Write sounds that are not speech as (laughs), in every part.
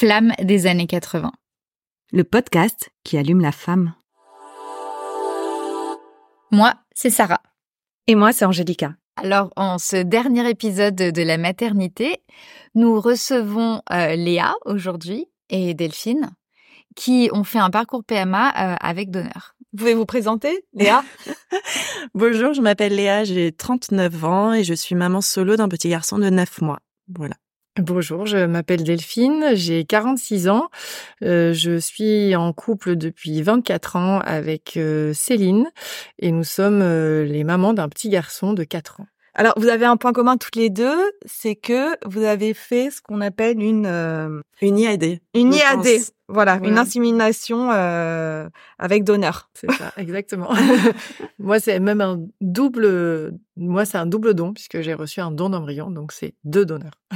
Flamme des années 80. Le podcast qui allume la femme. Moi, c'est Sarah. Et moi, c'est Angélica. Alors, en ce dernier épisode de la maternité, nous recevons euh, Léa aujourd'hui et Delphine qui ont fait un parcours PMA euh, avec donneur. Vous pouvez vous présenter, Léa? (laughs) (laughs) Bonjour, je m'appelle Léa, j'ai 39 ans et je suis maman solo d'un petit garçon de 9 mois. Voilà. Bonjour, je m'appelle Delphine, j'ai 46 ans. Euh, je suis en couple depuis 24 ans avec euh, Céline et nous sommes euh, les mamans d'un petit garçon de 4 ans. Alors, vous avez un point commun toutes les deux, c'est que vous avez fait ce qu'on appelle une euh, une IAD. Une IAD, voilà, une insémination euh, avec donneur. C'est ça, exactement. (laughs) moi, c'est même un double. Moi, c'est un double don puisque j'ai reçu un don d'embryon, donc c'est deux donneurs. (laughs)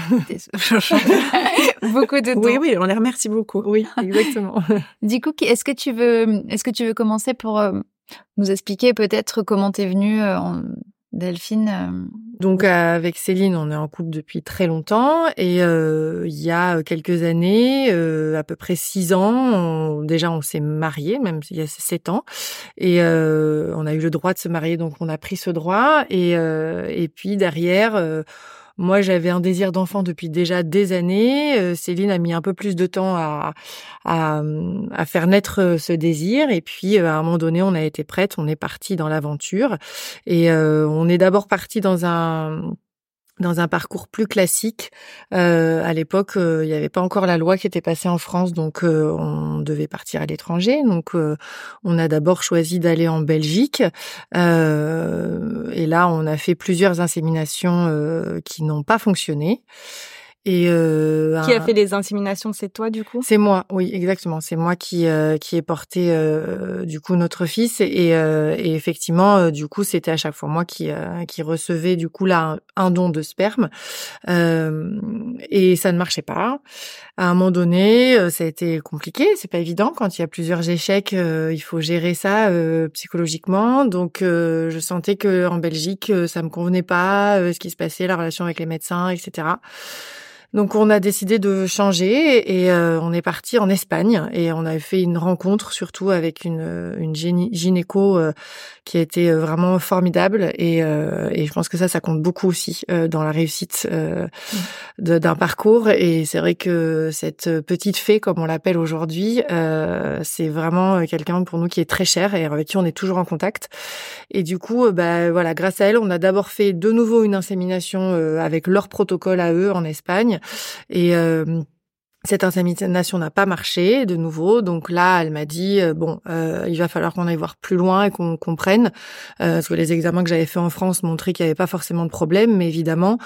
beaucoup de dons. Oui, oui, on les remercie beaucoup. Oui, exactement. (laughs) du coup, est-ce que tu veux, est-ce que tu veux commencer pour euh, nous expliquer peut-être comment t'es venue en Delphine euh, Donc avec Céline, on est en couple depuis très longtemps et euh, il y a quelques années, euh, à peu près six ans, déjà on s'est marié, même il y a sept ans, et on a eu le droit de se marier, donc on a pris ce droit et et puis derrière moi, j'avais un désir d'enfant depuis déjà des années. Euh, Céline a mis un peu plus de temps à, à, faire naître euh, ce désir. Et puis, euh, à un moment donné, on a été prête, on est parti dans l'aventure. Et on est d'abord parti dans un dans un parcours plus classique. Euh, à l'époque, euh, il n'y avait pas encore la loi qui était passée en France, donc euh, on devait partir à l'étranger. Donc, on a d'abord choisi d'aller en Belgique. et là, on a fait plusieurs inséminations qui n'ont pas fonctionné. Et euh, qui a fait les inséminations C'est toi du coup? C'est moi, oui, exactement. C'est moi qui euh, qui ai porté euh, du coup notre fils et, euh, et effectivement du coup c'était à chaque fois moi qui qui recevais du coup là un, don de sperme et ça ne marchait pas. À un moment donné, ça a été compliqué. C'est pas évident quand il y a plusieurs échecs. il faut gérer ça psychologiquement. Donc je sentais que en Belgique ça me convenait pas, ce qui se passait, la relation avec les médecins, etc. Donc on a décidé de changer et euh, on est parti en Espagne et on a fait une rencontre surtout avec une, une gynéco euh, qui a été euh, vraiment formidable et, et je pense que ça ça compte beaucoup aussi dans la réussite d'un parcours et c'est vrai que cette petite fée comme on l'appelle aujourd'hui c'est vraiment quelqu'un pour nous qui est très cher et avec qui on est toujours en contact. Et du coup bah voilà grâce à elle on a d'abord fait de nouveau une insémination avec leur protocole à eux en Espagne et euh, cette insémination n'a pas marché de nouveau, donc là, elle m'a dit euh, bon, euh, il va falloir qu'on aille voir plus loin et qu'on comprenne, parce que les examens que j'avais faits en France montraient qu'il n'y avait pas forcément de problème, mais évidemment,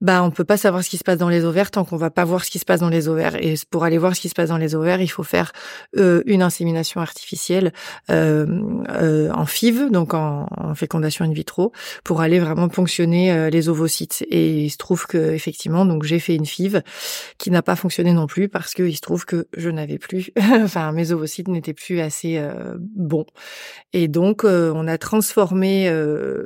bah on peut pas savoir ce qui se passe dans les ovaires tant qu'on va pas voir ce qui se passe dans les ovaires. Et pour aller voir ce qui se passe dans les ovaires, il faut faire euh, une insémination artificielle euh, euh, en FIV, donc en, fécondation in vitro, pour aller vraiment ponctionner euh, les ovocytes. Et il se trouve que effectivement, donc j'ai fait une FIV qui n'a pas fonctionné non plus parce que il se trouve que je n'avais plus, (laughs) enfin mes ovocytes n'étaient plus assez euh, bons. Et donc on a transformé.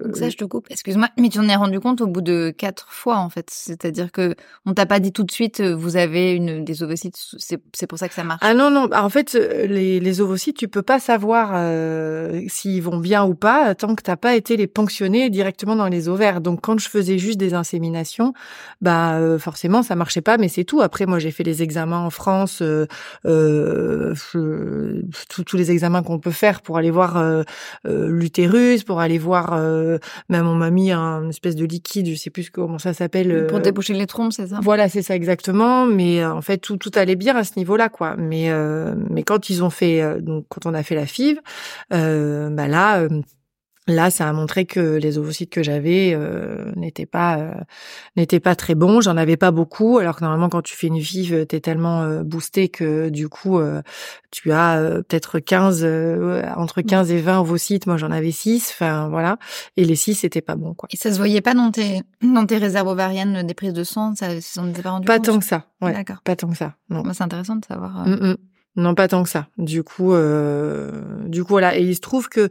donc ça, je te coupe. Excuse-moi, mais tu en es rendu compte au bout de quatre fois en fait. C'est-à-dire que on t'a pas dit tout de suite, euh, vous avez une des ovocytes, c'est pour ça que ça marche. Ah non non, en fait euh, les, les ovocytes, tu peux pas savoir euh, s'ils vont bien ou pas tant que t'as pas été les ponctionner directement dans les ovaires. Donc quand je faisais juste des inséminations, bah forcément ça marchait pas, mais c'est tout. Après moi j'ai fait les examens en France, tous les examens qu'on peut faire pour aller voir l'utérus, pour aller voir même on m'a mis un espèce de liquide, je sais plus comment ça s'appelle pour euh, déboucher les trompes, c'est ça? Voilà, c'est ça exactement. Mais euh, en fait, tout, tout allait bien à ce niveau-là, quoi. Mais euh, mais quand ils ont fait, donc quand on a fait la FIV, bah là Là, ça a montré que les ovocytes que j'avais euh, n'étaient pas euh, n'étaient pas très bons. J'en avais pas beaucoup, alors que normalement, quand tu fais une vive, t'es tellement euh, boosté que du coup, euh, tu as peut-être 15 entre 15 et 20 ovocytes. Moi, j'en avais 6. Enfin, voilà. Et les 6 c'était pas bon, quoi. Et ça se voyait pas dans tes dans tes réserves ovariennes des prises de sang? Ça, était pas rendu Pas tant que ça. Ouais. D'accord. Pas tant que ça. Non. c'est intéressant de savoir. Mm, mm. Non, pas tant que ça. Du coup, du coup, voilà. Et il se trouve que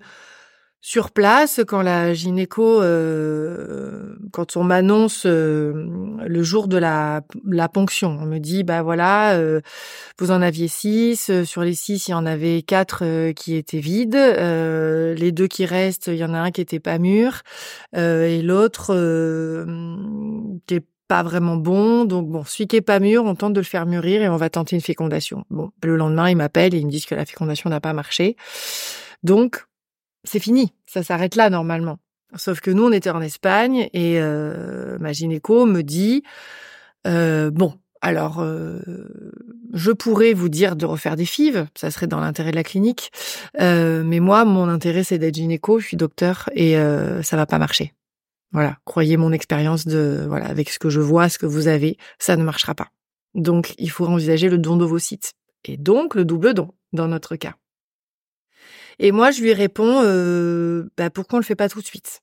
sur place, quand la gynéco, euh, quand on m'annonce euh, le jour de la, la ponction, on me dit bah voilà, euh, vous en aviez six, sur les six il y en avait quatre qui étaient vides, les deux qui restent, il y en a un qui était pas mûr et l'autre qui est pas vraiment bon. Donc bon, celui qui est pas mûr, on tente de le faire mûrir et on va tenter une fécondation. Bon, le lendemain ils m'appellent et ils me disent que la fécondation n'a pas marché. Donc c'est fini, ça s'arrête là normalement. Sauf que nous, on était en Espagne et euh, ma gynéco me dit euh, bon, alors euh, je pourrais vous dire de refaire des fives, ça serait dans l'intérêt de la clinique, mais moi, mon intérêt c'est d'être gynéco, je suis docteur et ça va pas marcher. Voilà, croyez mon expérience de voilà avec ce que je vois, ce que vous avez, ça ne marchera pas. Donc il faut envisager le don d'ovocytes et donc le double don dans notre cas. Et moi, je lui réponds, euh, bah, pourquoi on le fait pas tout de suite?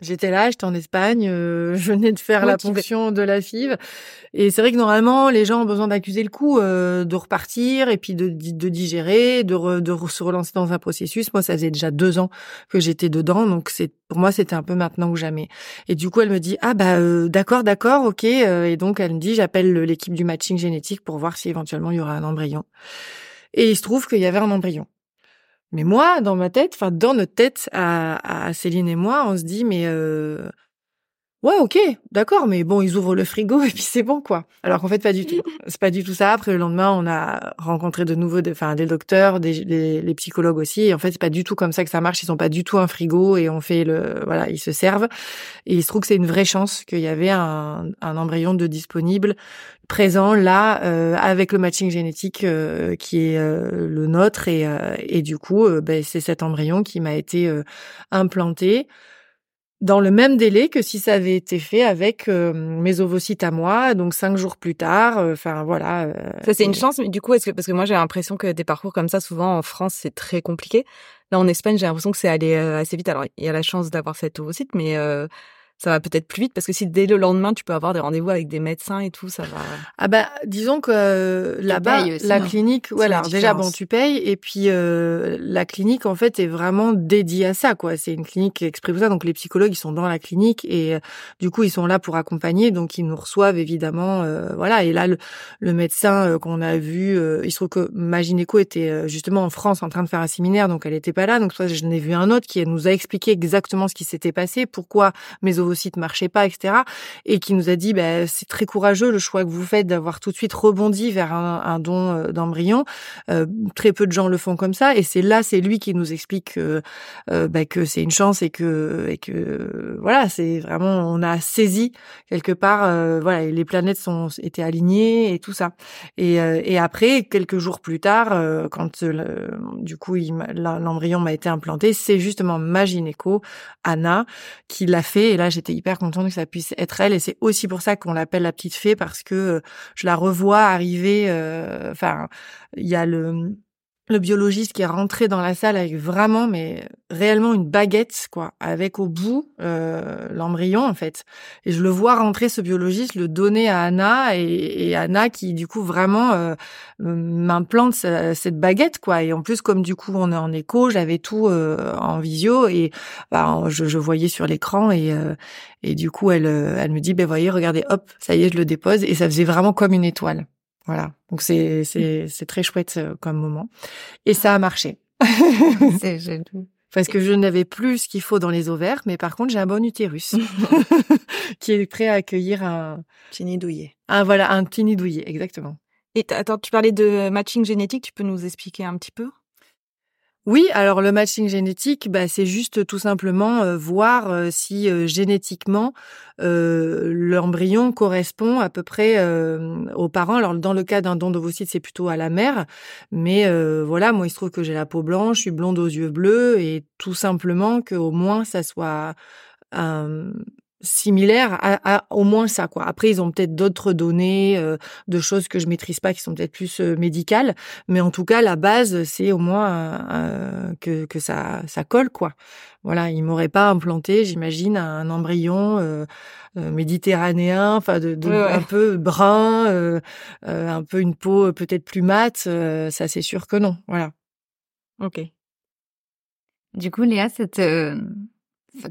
J'étais là, j'étais en Espagne, euh, (laughs) je venais de faire la ponction de la FIV. Et c'est vrai que normalement, les gens ont besoin d'accuser le coup, euh, de repartir et puis de, de digérer, de, de se relancer dans un processus. Moi, ça faisait déjà deux ans que j'étais dedans, donc c'est pour moi, c'était un peu maintenant ou jamais. Et du coup, elle me dit ah bah euh, d'accord, d'accord, ok. et donc elle me dit j'appelle l'équipe du matching génétique pour voir si éventuellement il y aura un embryon. Et il se trouve qu'il y avait un embryon. Mais moi, dans ma tête, enfin dans notre tête à, à, Céline et moi, on se dit mais euh, ouais ok d'accord mais bon ils ouvrent le frigo (laughs) et puis c'est bon quoi. Alors qu'en fait pas du tout. (laughs) C'est pas du tout ça. Après le lendemain on a rencontré de nouveaux, enfin des docteurs, des les, psychologues aussi. Et en fait c'est pas du tout comme ça que ça marche. Ils sont pas du tout un frigo et on fait le voilà ils se servent. Et il se trouve que c'est une vraie chance qu'il y avait un, un embryon de disponible présent là euh, avec le matching génétique euh, qui est euh, le nôtre et, et du coup ben, c'est cet embryon qui m'a été implanté dans le même délai que si ça avait été fait avec mes ovocytes à moi, donc cinq jours plus tard. Enfin voilà. ça c'est une chance, mais du coup, est-ce que parce que moi j'ai l'impression que des parcours comme ça, souvent en France, c'est très compliqué. Là en Espagne, j'ai l'impression que c'est allé assez vite. Alors il y a la chance d'avoir cet ovocyte, mais ça va peut-être plus vite parce que si dès le lendemain tu peux avoir des rendez-vous avec des médecins et tout, ça va. Ah bah disons que euh, là-bas la hein. clinique, voilà, déjà bon tu payes et puis euh, la clinique en fait est vraiment dédiée à ça quoi. C'est une clinique exprès pour ça donc les psychologues ils sont dans la clinique et euh, du coup ils sont là pour accompagner donc ils nous reçoivent évidemment voilà et là le, le médecin qu'on a vu, il se trouve que ma gynéco était justement en France en train de faire un séminaire donc elle était pas là donc soit je n'ai vu un autre qui nous a expliqué exactement ce qui s'était passé, pourquoi mes site marchait pas, etc. Et qui nous a dit, bah, c'est très courageux le choix que vous faites d'avoir tout de suite rebondi vers un, don euh, d'embryon. Euh, très peu de gens le font comme ça. Et c'est là, c'est lui qui nous explique que, euh, bah, c'est une chance et que, et que voilà, c'est vraiment, on a saisi quelque part, voilà, les planètes sont étaient alignées et tout ça. Et, et après, quelques jours plus tard, quand du coup l'embryon m'a été implanté, c'est justement ma gynéco, Anna, qui l'a fait. Et là, j'ai j'étais hyper contente que ça puisse être elle. Et c'est aussi pour ça qu'on l'appelle la petite fée parce que euh, je la revois arriver euh, enfin il y a le le biologiste qui est rentré dans la salle avec vraiment, mais réellement une baguette, quoi, avec au bout euh, l'embryon en fait. Et je le vois rentrer ce biologiste, le donner à Anna et, Anna qui du coup vraiment euh, m'implante cette baguette, quoi. Et en plus comme du coup on est en écho, j'avais tout euh, en visio et bah, je, je voyais sur l'écran et et du coup elle elle me dit ben voyez regardez hop ça y est je le dépose et ça faisait vraiment comme une étoile. Voilà. Donc c'est c'est c'est très chouette euh, comme moment et ça a marché. (laughs) c'est (laughs) Parce que je n'avais plus ce qu'il faut dans les ovaires, mais par contre j'ai un bon utérus (laughs) qui est prêt à accueillir un petit nid douillet. Un voilà un petit nid douillet exactement. Et attends, tu parlais de matching génétique, tu peux nous expliquer un petit peu? Oui, alors le matching génétique, bah, c'est juste tout simplement euh, voir euh, si euh, génétiquement l'embryon correspond à peu près aux parents. Alors dans le cas d'un don d'ovocytes, c'est plutôt à la mère, mais voilà, moi il se trouve que j'ai la peau blanche, je suis blonde aux yeux bleus, et tout simplement qu'au moins ça soit similaire à, au moins ça quoi. Après ils ont peut-être d'autres données euh, de choses que je maîtrise pas qui sont peut-être plus euh, médicales, mais en tout cas la base c'est au moins euh, que que ça ça colle quoi. Voilà, ils m'auraient pas implanté, j'imagine un embryon méditerranéen, enfin de, un peu brun, un peu une peau peut-être plus mate, ça c'est sûr que non. Voilà. OK. Du coup, Léa, cette, euh,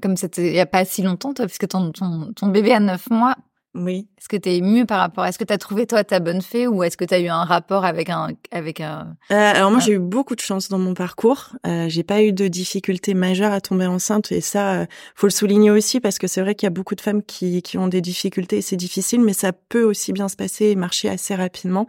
comme c'était il y a pas si longtemps, toi, puisque ton, ton, ton bébé a neuf mois, Oui. est-ce que tu es émue par rapport Est-ce que tu as trouvé, toi, ta bonne fée ou est-ce que tu as eu un rapport avec un. Avec un... Euh, alors moi j'ai eu beaucoup de chance dans mon parcours. Euh, j'ai pas eu de difficultés majeures à tomber enceinte et ça euh, faut le souligner aussi parce que c'est vrai qu'il y a beaucoup de femmes qui qui ont des difficultés et c'est difficile mais ça peut aussi bien se passer et marcher assez rapidement.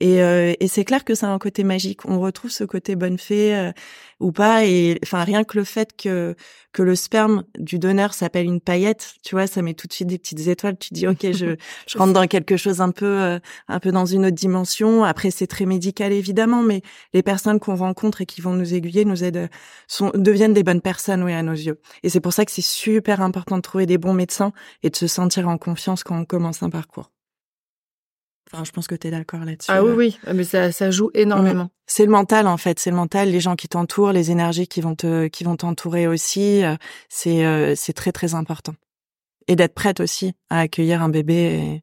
Et, euh, et c'est clair que c'est un côté magique. On retrouve ce côté bonne fée euh, ou pas. Et enfin rien que le fait que que le sperme du donneur s'appelle une paillette, tu vois, ça met tout de suite des petites étoiles. Tu dis ok, je (laughs) je rentre dans quelque chose un peu euh, un peu dans une autre dimension. Après c'est très médical évidemment, mais les personnes qu'on rencontre et qui vont nous aiguiller nous aident sont deviennent des bonnes personnes oui à nos yeux. Et c'est pour ça que c'est super important de trouver des bons médecins et de se sentir en confiance quand on commence un parcours. Enfin, je pense que tu es d'accord là-dessus. Ah oui, oui, mais ça, ça joue énormément. C'est le mental en fait, c'est le mental, les gens qui t'entourent, les énergies qui vont te qui vont t'entourer aussi, euh, c'est euh, c'est très très important. Et d'être prête aussi à accueillir un bébé et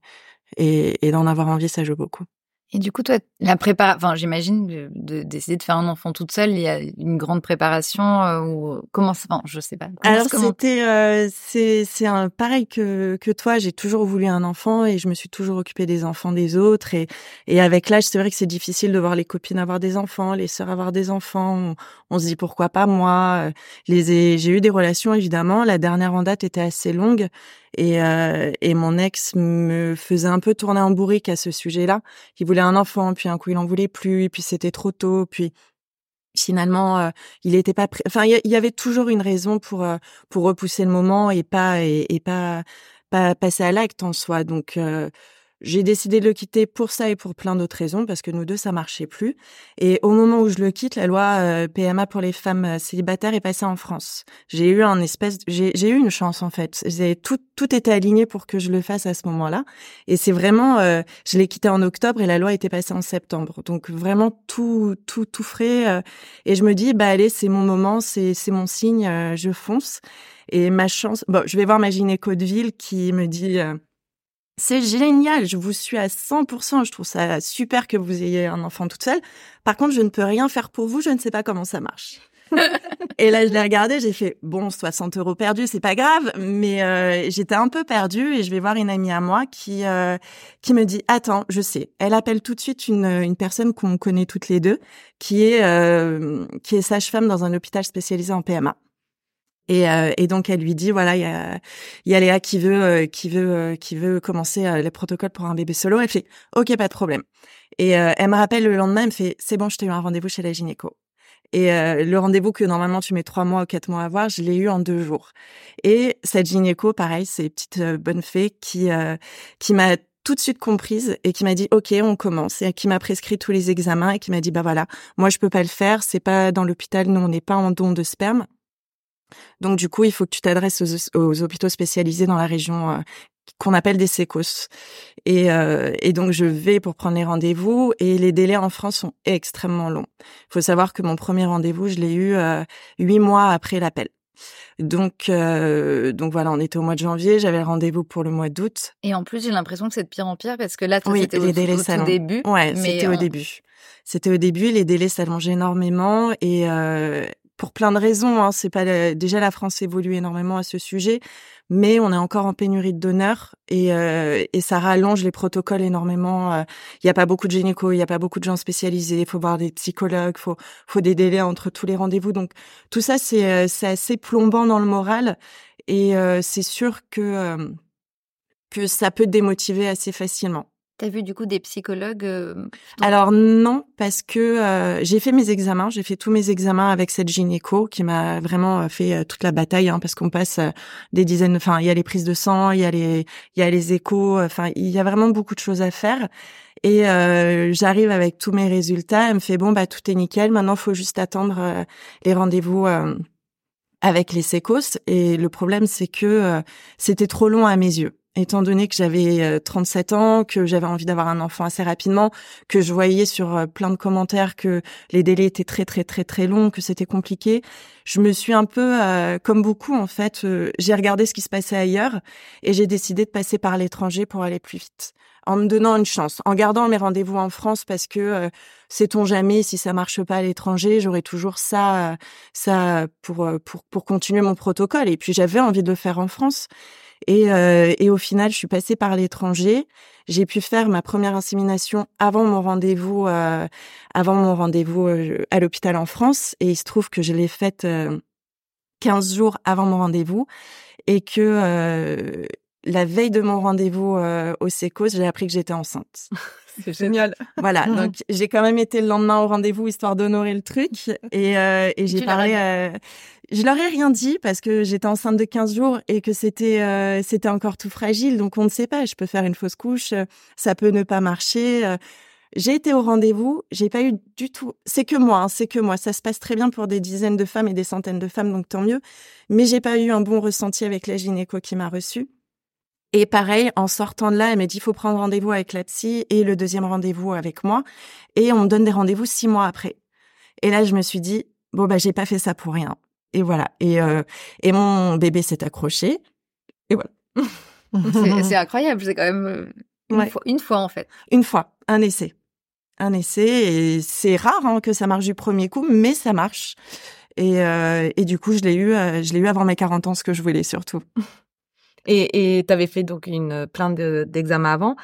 et, et d'en avoir envie, ça joue beaucoup. Et du coup, toi, la préparation, enfin, j'imagine, de, de- décider de faire un enfant toute seule, il y a une grande préparation euh, ou comment enfin, je sais pas. Comment Alors ça commence c'était euh, c'est c'est un pareil que que toi, j'ai toujours voulu un enfant et je me suis toujours occupée des enfants des autres et et avec l'âge, c'est vrai que c'est difficile de voir les copines avoir des enfants, les sœurs avoir des enfants. On, on se dit pourquoi pas moi. Euh, Les ai- j'ai eu des relations évidemment, la dernière en date était assez longue et euh, et mon ex me faisait un peu tourner en bourrique à ce sujet-là. Il voulait un enfant, puis un coup il en voulait plus, puis c'était trop tôt, puis finalement euh, il était pas prêt enfin il y, il y avait toujours une raison pour euh, pour repousser le moment et pas et, et pas pas passer à l'acte en soi donc euh, j'ai décidé de le quitter pour ça et pour plein d'autres raisons parce que nous deux ça marchait plus. Et au moment où je le quitte la loi euh, PMA pour les femmes euh, célibataires est passée en France. J'ai eu un espèce j'ai eu une chance en fait. Tout tout était aligné pour que je le fasse à ce moment-là. Et c'est vraiment euh, je l'ai quitté en octobre et la loi était passée en septembre. Donc vraiment tout tout tout frais euh, et je me dis bah allez c'est mon moment c'est c'est mon signe euh, je fonce. Et ma chance bon je vais voir ma gynéco de ville qui me dit c'est génial, je vous suis à 100%, je trouve ça super que vous ayez un enfant toute seule. Par contre, je ne peux rien faire pour vous, je ne sais pas comment ça marche. (laughs) et là, je l'ai regardé, j'ai fait, bon, 60 euros perdus, c'est pas grave, mais euh, j'étais un peu perdue et je vais voir une amie à moi qui euh, qui me dit, attends, je sais. Elle appelle tout de suite une, une personne qu'on connaît toutes les deux, qui est euh, qui est sage-femme dans un hôpital spécialisé en PMA. Et, euh, et donc elle lui dit voilà il y a y a Léa qui veut euh, qui veut euh, qui veut commencer les protocoles pour un bébé solo. Elle fait ok pas de problème. Et elle me rappelle le lendemain, elle me fait c'est bon je t'ai eu un rendez-vous chez la gynéco. Et euh, le rendez-vous que normalement tu mets trois mois ou quatre mois à voir, je l'ai eu en deux jours. Et cette gynéco, pareil, c'est une petite bonne fée qui euh, qui m'a tout de suite comprise et qui m'a dit ok on commence et qui m'a prescrit tous les examens et qui m'a dit bah voilà moi je peux pas le faire c'est pas dans l'hôpital nous on n'est pas en don de sperme donc du coup, il faut que tu t'adresses aux, aux hôpitaux spécialisés dans la région euh, qu'on appelle des sécos. Et, euh, et donc je vais pour prendre les rendez-vous et les délais en France sont extrêmement longs. Il faut savoir que mon premier rendez-vous, je l'ai eu euh, huit mois après l'appel. Donc euh, donc voilà, on était au mois de janvier, j'avais le rendez-vous pour le mois d'août. Et en plus, j'ai l'impression que c'est de pire en pire parce que là, Oui, c'était au, les délais au tout s'allongent. début. Ouais, mais c'était au début. C'était au début, les délais s'allongeaient énormément et pour plein de raisons. Hein, c'est pas déjà la France évolue énormément à ce sujet, mais on est encore en pénurie de donneurs et, euh, et ça rallonge les protocoles énormément. euh. Il y a pas beaucoup de gynéco, il y a pas beaucoup de gens spécialisés. Il faut voir des psychologues, faut faut des délais entre tous les rendez-vous. Donc tout ça c'est euh, c'est assez plombant dans le moral et euh, c'est sûr que euh, que ça peut démotiver assez facilement. T'as vu du coup des psychologues euh, Alors non, parce que euh, j'ai fait mes examens, j'ai fait tous mes examens avec cette gynéco qui m'a vraiment euh, fait euh, toute la bataille, hein, parce qu'on passe euh, des dizaines, enfin il y a les prises de sang, il y a les, il y a les échos, enfin il y a vraiment beaucoup de choses à faire. Et j'arrive avec tous mes résultats, elle me fait bon bah tout est nickel, maintenant faut juste attendre les rendez-vous. avec les sécos et le problème c'est que c'était trop long à mes yeux. Étant donné que j'avais 37 ans, que j'avais envie d'avoir un enfant assez rapidement, que je voyais sur plein de commentaires que les délais étaient très très très très longs, que c'était compliqué. Je me suis un peu, comme beaucoup en fait, j'ai regardé ce qui se passait ailleurs et j'ai décidé de passer par l'étranger pour aller plus vite en me donnant une chance, en gardant mes rendez-vous en France parce que euh, sait-on jamais si ça marche pas à l'étranger, j'aurai toujours ça, ça pour euh, pour pour continuer mon protocole. Et puis j'avais envie de le faire en France. Et, euh, et au final, je suis passée par l'étranger. J'ai pu faire ma première insémination avant mon rendez-vous, euh, avant mon rendez-vous à l'hôpital en France. Et il se trouve que je l'ai faite 15 jours avant mon rendez-vous et que la veille de mon rendez-vous euh, au SECOS, j'ai appris que j'étais enceinte. (laughs) (laughs) C'est génial. Voilà, donc j'ai quand même été le lendemain au rendez-vous histoire d'honorer le truc et, euh, et j'ai parlé. Euh, je leur ai rien dit parce que j'étais enceinte de 15 jours et que c'était euh, c'était encore tout fragile, donc on ne sait pas. Je peux faire une fausse couche, ça peut ne pas marcher. J'ai été au rendez-vous, j'ai pas eu du tout. C'est que moi, hein, c'est que moi. Ça se passe très bien pour des dizaines de femmes et des centaines de femmes, donc tant mieux. Mais j'ai pas eu un bon ressenti avec la gynéco qui m'a reçue. Et pareil, en sortant de là, elle m'a dit, il faut prendre rendez-vous avec la psy et le deuxième rendez-vous avec moi. Et on me donne des rendez-vous six mois après. Et là, je me suis dit, bon, bah, j'ai pas fait ça pour rien. Et voilà. Et, euh, et mon bébé s'est accroché. Et voilà. (laughs) c'est incroyable. C'est quand même euh, une, fois, une fois, en fait. Une fois. Un essai. Un essai. Et c'est rare hein, que ça marche du premier coup, mais ça marche. Et, euh, et du coup, je l'ai eu, euh, je l'ai eu avant mes 40 ans, ce que je voulais surtout. Et tu avais fait donc une plein d'examens avant.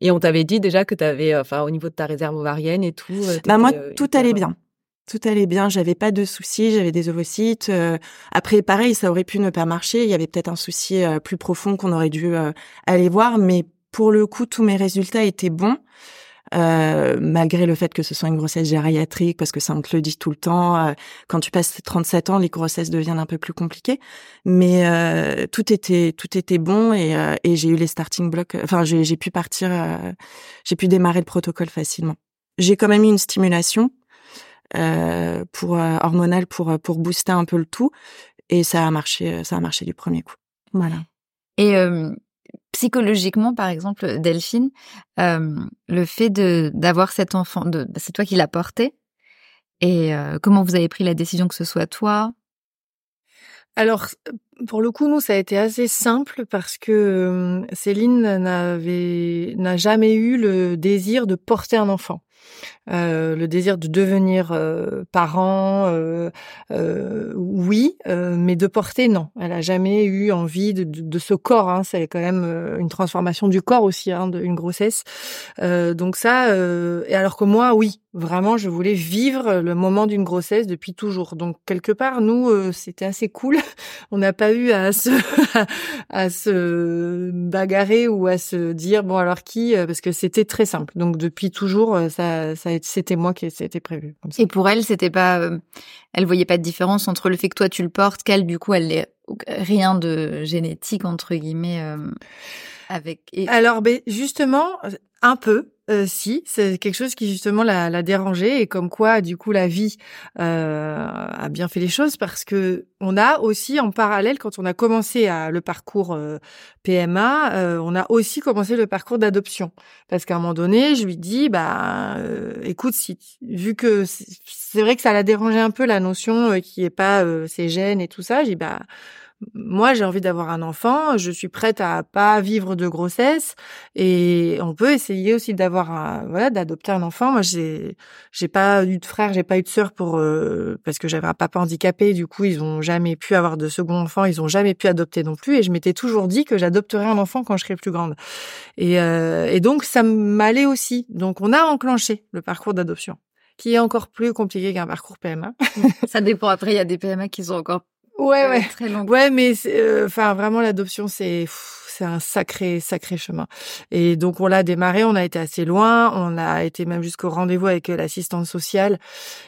Et on t'avait dit déjà que tu avais, enfin, au niveau de ta réserve ovarienne et tout. Euh, bah moi, euh, tout allait bien. Tout allait bien. J'avais pas de soucis. J'avais des ovocytes. Euh, après, pareil, ça aurait pu ne pas marcher. Il y avait peut-être un souci plus profond qu'on aurait dû aller voir. Mais pour le coup, tous mes résultats étaient bons. Euh, malgré le fait que ce soit une grossesse gériatrique, parce que ça on te le dit tout le temps. Euh, quand tu passes 37 ans, les grossesses deviennent un peu plus compliquées. Mais euh, tout était tout était bon et, et j'ai eu les starting blocks. Enfin, j'ai pu partir, j'ai pu démarrer le protocole facilement. J'ai quand même eu une stimulation pour hormonale pour pour booster un peu le tout et ça a marché ça a marché du premier coup. Voilà. Et psychologiquement, par exemple, Delphine, euh, le fait de d'avoir cet enfant, c'est toi qui l'as porté. Et euh, comment vous avez pris la décision que ce soit toi? Alors, pour le coup, nous, ça a été assez simple parce que euh, Céline n'avait n'a jamais eu le désir de porter un enfant. Euh, le désir de devenir euh, parent, euh, oui, mais de porter, non. Elle a jamais eu envie de, de, ce corps. Hein. C'est quand même une transformation du corps aussi, hein, une grossesse. donc ça, et alors que moi, oui, vraiment, je voulais vivre le moment d'une grossesse depuis toujours. Donc quelque part, nous, c'était assez cool. (laughs) On n'a pas eu à se (laughs) à se bagarrer ou à se dire bon alors qui, parce que c'était très simple. Donc depuis toujours, ça, ça c'était moi qui c'était prévu. Et pour elle, c'était pas, euh, elle voyait pas de différence entre le fait que toi tu le portes, qu'elle du coup elle est rien de génétique entre guillemets euh, avec. Alors, ben justement, un peu. Euh, si, c'est quelque chose qui justement l'a, l'a dérangé et comme quoi du coup la vie euh, a bien fait les choses parce que on a aussi en parallèle quand on a commencé à, le parcours euh, PMA, euh, on a aussi commencé le parcours d'adoption. Parce qu'à un moment donné je lui dis bah écoute si vu que c'est, vrai que ça l'a dérangé un peu la notion qui est pas ses gènes et tout ça, j'ai bah moi j'ai envie d'avoir un enfant, je suis prête à pas vivre de grossesse et on peut essayer aussi d'avoir un, voilà d'adopter un enfant. Moi j'ai j'ai pas eu de frère, j'ai pas eu de sœur pour euh, parce que j'avais un papa handicapé, du coup ils ont jamais pu avoir de second enfant, ils ont jamais pu adopter non plus et je m'étais toujours dit que j'adopterais un enfant quand je serais plus grande. Et euh, et donc ça m'allait aussi. Donc on a enclenché le parcours d'adoption qui est encore plus compliqué qu'un parcours PMA. ça dépend après il y a des PMA qui sont encore Ouais, ouais. Très. Ouais, mais euh, enfin vraiment l'adoption c'est c'est un sacré sacré chemin. Et donc on l'a démarré, on a été assez loin, on a été même jusqu'au rendez-vous avec euh, l'assistante sociale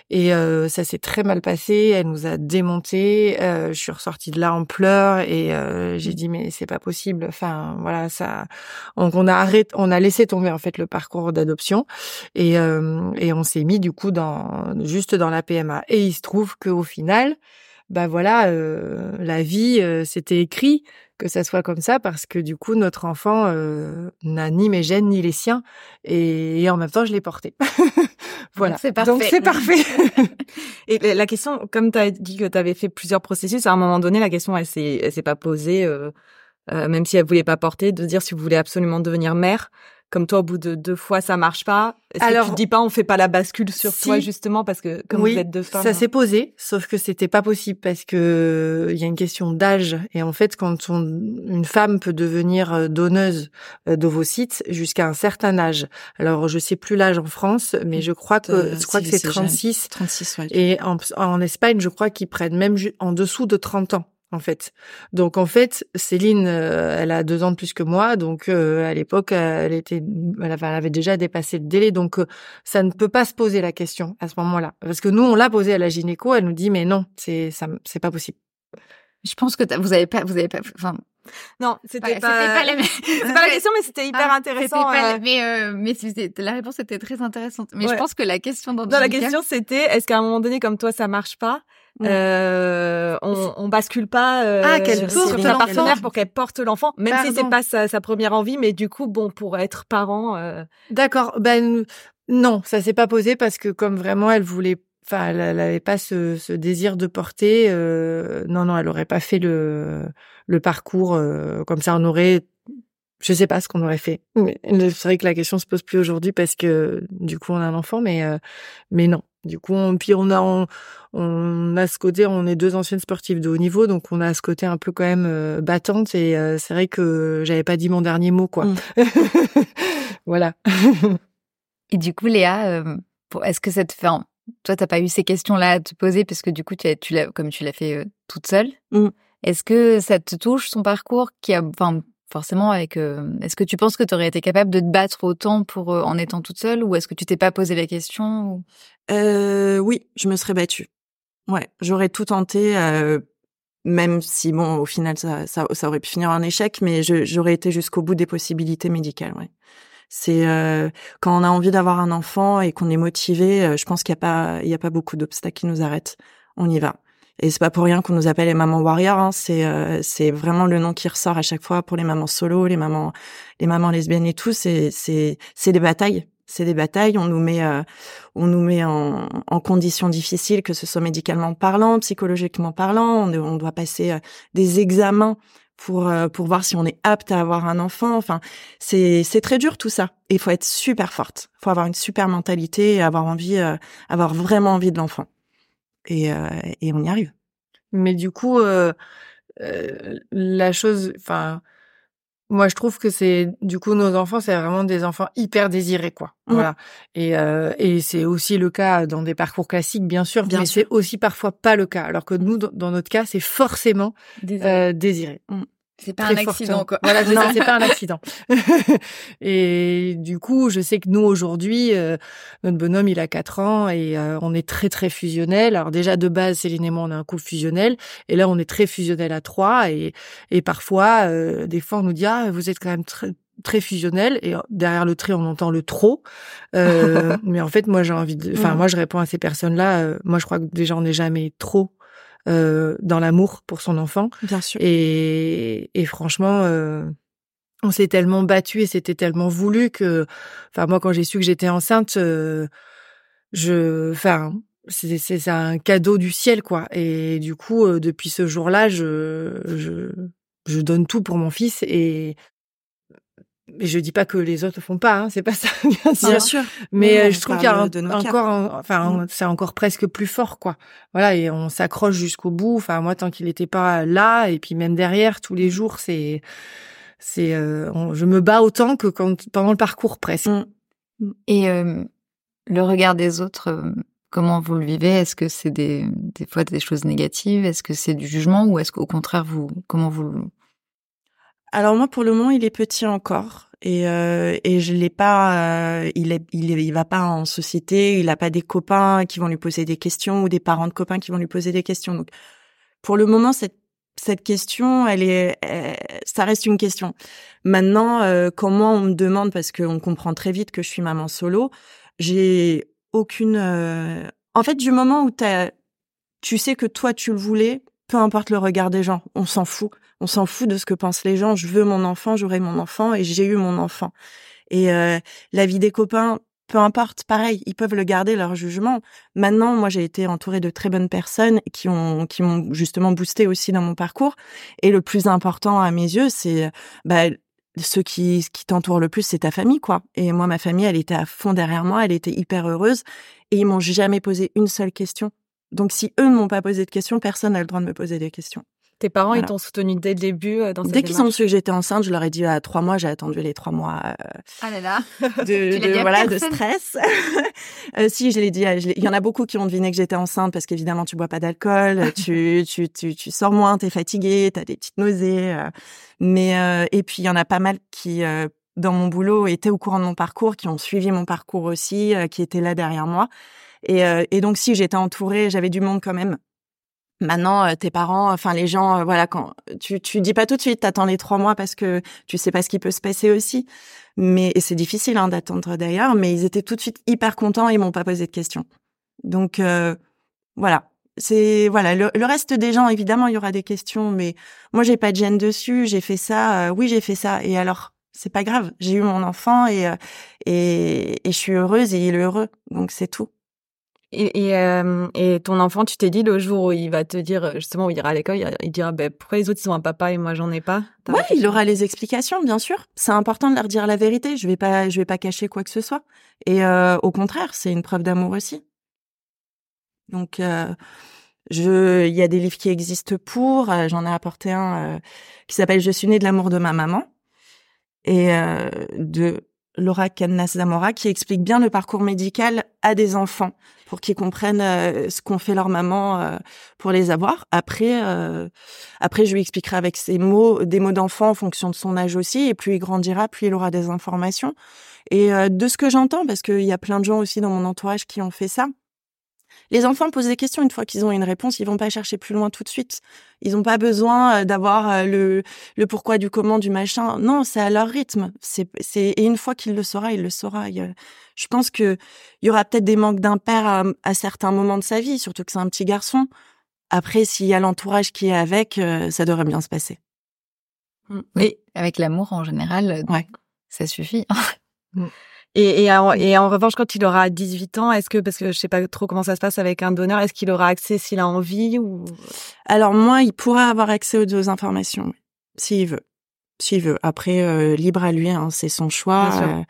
et euh, ça s'est très mal passé. Elle nous a démonté. je suis ressortie de là en pleurs et j'ai dit mais c'est pas possible. Enfin voilà ça. Donc on a arrêté, on a laissé tomber en fait le parcours d'adoption et et on s'est mis du coup dans juste dans la PMA. Et il se trouve qu'au final bah voilà, euh, la vie, euh, c'était écrit que ça soit comme ça parce que du coup notre enfant euh, n'a ni mes gènes ni les siens et, en même temps je l'ai porté. (laughs) voilà. C'est parfait. Donc c'est parfait. (laughs) et la question, comme tu as dit que tu avais fait plusieurs processus, à un moment donné la question elle s'est s'est pas posée, euh, euh, même si elle voulait pas porter, de dire si vous voulez absolument devenir mère comme toi, au bout de deux fois, ça marche pas. Alors, que tu dis pas, on fait pas la bascule sur toi justement parce que comme oui, vous êtes deux femmes. ça s'est posé, sauf que c'était pas possible parce que il y a une question d'âge et en fait, quand une femme peut devenir euh, donneuse euh, d'ovocytes jusqu'à un certain âge. Alors, je sais plus l'âge en France, mais je crois que euh, je crois que c'est 36. 36, ouais. Et en, en Espagne, je crois qu'ils prennent même en dessous de 30 ans en fait. Donc en fait, Céline, euh, elle a deux ans de plus que moi, donc euh, à l'époque, elle était, elle avait, déjà dépassé le délai, donc euh, ça ne peut pas se poser la question à ce moment-là, parce que nous on l'a posé à la gynéco, elle nous dit mais non, c'est ça, c'est pas possible. Je pense que vous avez pas, vous avez pas, enfin. Non, c'était pas, la... (laughs) c'est pas la question, mais c'était hyper ah, intéressant. Pas... Mais mais la réponse était très intéressante. Mais je pense que la question dans non, la question c'était est-ce qu'à un moment donné, comme toi, ça marche pas euh, on, on bascule pas euh, ah, sur sa partenaire pour qu'elle porte l'enfant, même si c'est pas sa, sa, première envie, mais du coup, bon, pour être parent. Euh... D'accord. Ben non, ça s'est pas posé parce que comme vraiment, elle voulait, enfin, elle, avait pas ce, ce, désir de porter. Euh, non, non, elle aurait pas fait le le parcours euh, comme ça. On aurait je sais pas ce qu'on aurait fait. C'est vrai que la question se pose plus aujourd'hui parce que du coup on a un enfant, mais euh, mais non. Du coup, on, puis on a on, on, a ce côté, on est deux anciennes sportives de haut niveau, donc on a ce côté un peu quand même euh, battante. Et euh, c'est vrai que j'avais pas dit mon dernier mot, quoi. Mm. (laughs) voilà. (laughs) et du coup, Léa, est-ce que ça te fait toi, t'as pas eu ces questions-là à te poser parce que du coup, tu, tu l'as, comme tu l'as fait toute seule. Mm. Est-ce que ça te touche son parcours qui a, enfin, forcément avec euh, est-ce que tu penses que tu aurais été capable de te battre autant pour euh, en étant toute seule ou est-ce que tu t'es pas posé la question euh, oui je me serais battue ouais j'aurais tout tenté même si bon au final ça, ça, ça aurait pu finir en échec mais j'aurais été jusqu'au bout des possibilités médicales ouais c'est quand on a envie d'avoir un enfant et qu'on est motivé je pense qu'il y a pas il y a pas beaucoup d'obstacles qui nous arrêtent on y va et c'est pas pour rien qu'on nous appelle les mamans warriors. Hein. C'est euh, c'est vraiment le nom qui ressort à chaque fois pour les mamans solo, les mamans les mamans lesbiennes et tout. C'est c'est c'est des batailles. C'est des batailles. On nous met euh, on nous met en, en conditions difficiles, que ce soit médicalement parlant, psychologiquement parlant. On, on doit passer euh, des examens pour pour voir si on est apte à avoir un enfant. Enfin, c'est c'est très dur tout ça. Il faut être super forte. Il faut avoir une super mentalité et avoir envie avoir vraiment envie de l'enfant et, euh, et on y arrive. Mais du coup, euh, euh, la chose, enfin, moi je trouve que c'est du coup nos enfants, c'est vraiment des enfants hyper désirés, quoi. Mmh. Voilà. Et, euh, et c'est aussi le cas dans des parcours classiques, bien sûr, bien mais c'est aussi parfois pas le cas. Alors que nous, dans notre cas, c'est forcément désiré. désiré. Mmh. (laughs) C'est pas un accident, quoi. Voilà, c'est pas un accident. et du coup, je sais que nous aujourd'hui, euh, notre bonhomme, il a 4 ans et euh, on est très très fusionnel. Alors déjà de base, Céline et moi, on a un couple fusionnel, et là, on est très fusionnel à trois. Et et parfois, euh, des fois, on nous dit ah, vous êtes quand même très très fusionnel et derrière le trait on entend le trop (laughs) mais en fait moi j'ai envie de enfin moi je réponds à ces personnes là moi je crois que déjà on n'est jamais trop euh, dans l'amour pour son enfant. Bien sûr. Et, et franchement, euh, on s'est tellement battu et c'était tellement voulu que, enfin moi quand j'ai su que j'étais enceinte, euh, je, enfin c'est c'est un cadeau du ciel quoi. Et du coup euh, depuis ce jour-là, je, je je donne tout pour mon fils et mais je dis pas que les autres font pas, hein, c'est pas (laughs) ça, bien sûr. Mais euh, je trouve qu'il y a encore, enfin, mm. c'est encore presque plus fort, quoi. Voilà, et on s'accroche jusqu'au bout. Enfin, moi, tant qu'il n'était pas là, et puis même derrière, tous les jours, c'est, c'est, euh, je me bats autant que quand pendant le parcours presque. Mm. Et euh, le regard des autres, comment vous le vivez? Est-ce que c'est des, des fois des choses négatives? Est-ce que c'est du jugement? Ou est-ce qu'au contraire, vous, comment vous alors moi, pour le moment, il est petit encore et euh, et je l'ai pas. Euh, il est il il va pas en société. Il a pas des copains qui vont lui poser des questions ou des parents de copains qui vont lui poser des questions. Donc pour le moment, cette cette question, elle est, ça reste une question. Maintenant, euh, comment on me demande parce qu'on comprend très vite que je suis maman solo, j'ai aucune. Euh, en fait, du moment où tu sais que toi tu le voulais, peu importe le regard des gens, on s'en fout On s'en fout de ce que pensent les gens. Je veux mon enfant, j'aurai mon enfant et j'ai eu mon enfant. Et euh, la vie des copains, peu importe, pareil, ils peuvent le garder leur jugement. Maintenant, moi, j'ai été entourée de très bonnes personnes qui ont qui m'ont justement boosté aussi dans mon parcours. Et le plus important à mes yeux, c'est bah, ceux qui qui t'entourent le plus, c'est ta famille, quoi. Et moi, ma famille, elle était à fond derrière moi, elle était hyper heureuse, et ils m'ont jamais posé une seule question. Donc, si eux ne m'ont pas posé de questions, personne n'a le droit de me poser des questions. Tes parents, ils t'ont soutenu dès le début euh, dans Dès qu'ils ont su que j'étais enceinte, je leur ai dit à trois mois, j'ai attendu les trois mois euh, ah là là. de, (laughs) de voilà de stress. (laughs) euh, si je l'ai dit, il y en a beaucoup qui ont deviné que j'étais enceinte parce qu'évidemment tu bois pas d'alcool, tu, (laughs) tu tu tu sors moins, t'es fatiguée, t'as des petites nausées. Euh. mais euh, et puis il y en a pas mal qui dans mon boulot étaient au courant de mon parcours, qui ont suivi mon parcours aussi, qui étaient là derrière moi. Et, et donc si j'étais entourée, j'avais du monde quand même Maintenant, euh, tes parents, enfin les gens, euh, voilà, quand tu tu dis pas tout de suite, t'attends les trois mois parce que tu sais pas ce qui peut se passer aussi. Mais c'est difficile hein, d'attendre d'ailleurs, mais ils étaient tout de suite hyper contents ils m'ont pas posé de questions. Donc euh, voilà, c'est voilà le, reste des gens évidemment il y aura des questions, mais moi j'ai pas de gêne dessus. J'ai fait ça, oui j'ai fait ça et alors c'est pas grave. J'ai eu mon enfant et, et et je suis heureuse et il est heureux, donc c'est tout. Et, et, euh, et, ton enfant, tu t'es dit le jour où il va te dire, justement, où il ira à l'école, il dira, ben, pourquoi les autres, ils ont un papa et moi, j'en ai pas? Ouais, il aura les explications, bien sûr. C'est important de leur dire la vérité. Je vais pas, je vais pas cacher quoi que ce soit. Et euh, au contraire, c'est une preuve d'amour aussi. Donc, euh, je, il y a des livres qui existent pour. Euh, j'en ai apporté un euh, qui s'appelle Je suis née de l'amour de ma maman et de Laura Canas Zamora qui explique bien le parcours médical à des enfants pour qu'ils comprennent euh, ce qu'ont fait leur maman euh, pour les avoir. Après, euh, après, je lui expliquerai avec ses mots, des mots d'enfant en fonction de son âge aussi. Et plus il grandira, plus il aura des informations. Et de ce que j'entends, parce qu'il y a plein de gens aussi dans mon entourage qui ont fait ça, les enfants posent des questions une fois qu'ils ont une réponse, ils vont pas chercher plus loin tout de suite. Ils n'ont pas besoin euh, d'avoir euh, le, le pourquoi du comment du machin. Non, c'est à leur rythme. C'est, c'est et une fois qu'il le saura, il le saura. je pense que il y aura peut-être des manques d'un père à, certains moments de sa vie, surtout que c'est un petit garçon. Après, s'il y a l'entourage qui est avec, euh, ça devrait bien se passer. Mmh. Oui, avec l'amour en général, ouais. ça suffit. Et, et, en, et en revanche, quand il aura 18 ans, est-ce que, parce que je sais pas trop comment ça se passe avec un donneur, est-ce qu'il aura accès s'il a envie ou? Alors moi, il pourra avoir accès aux deux informations, s'il veut. S'il veut. Après, euh, libre à lui, hein, c'est son choix. Euh,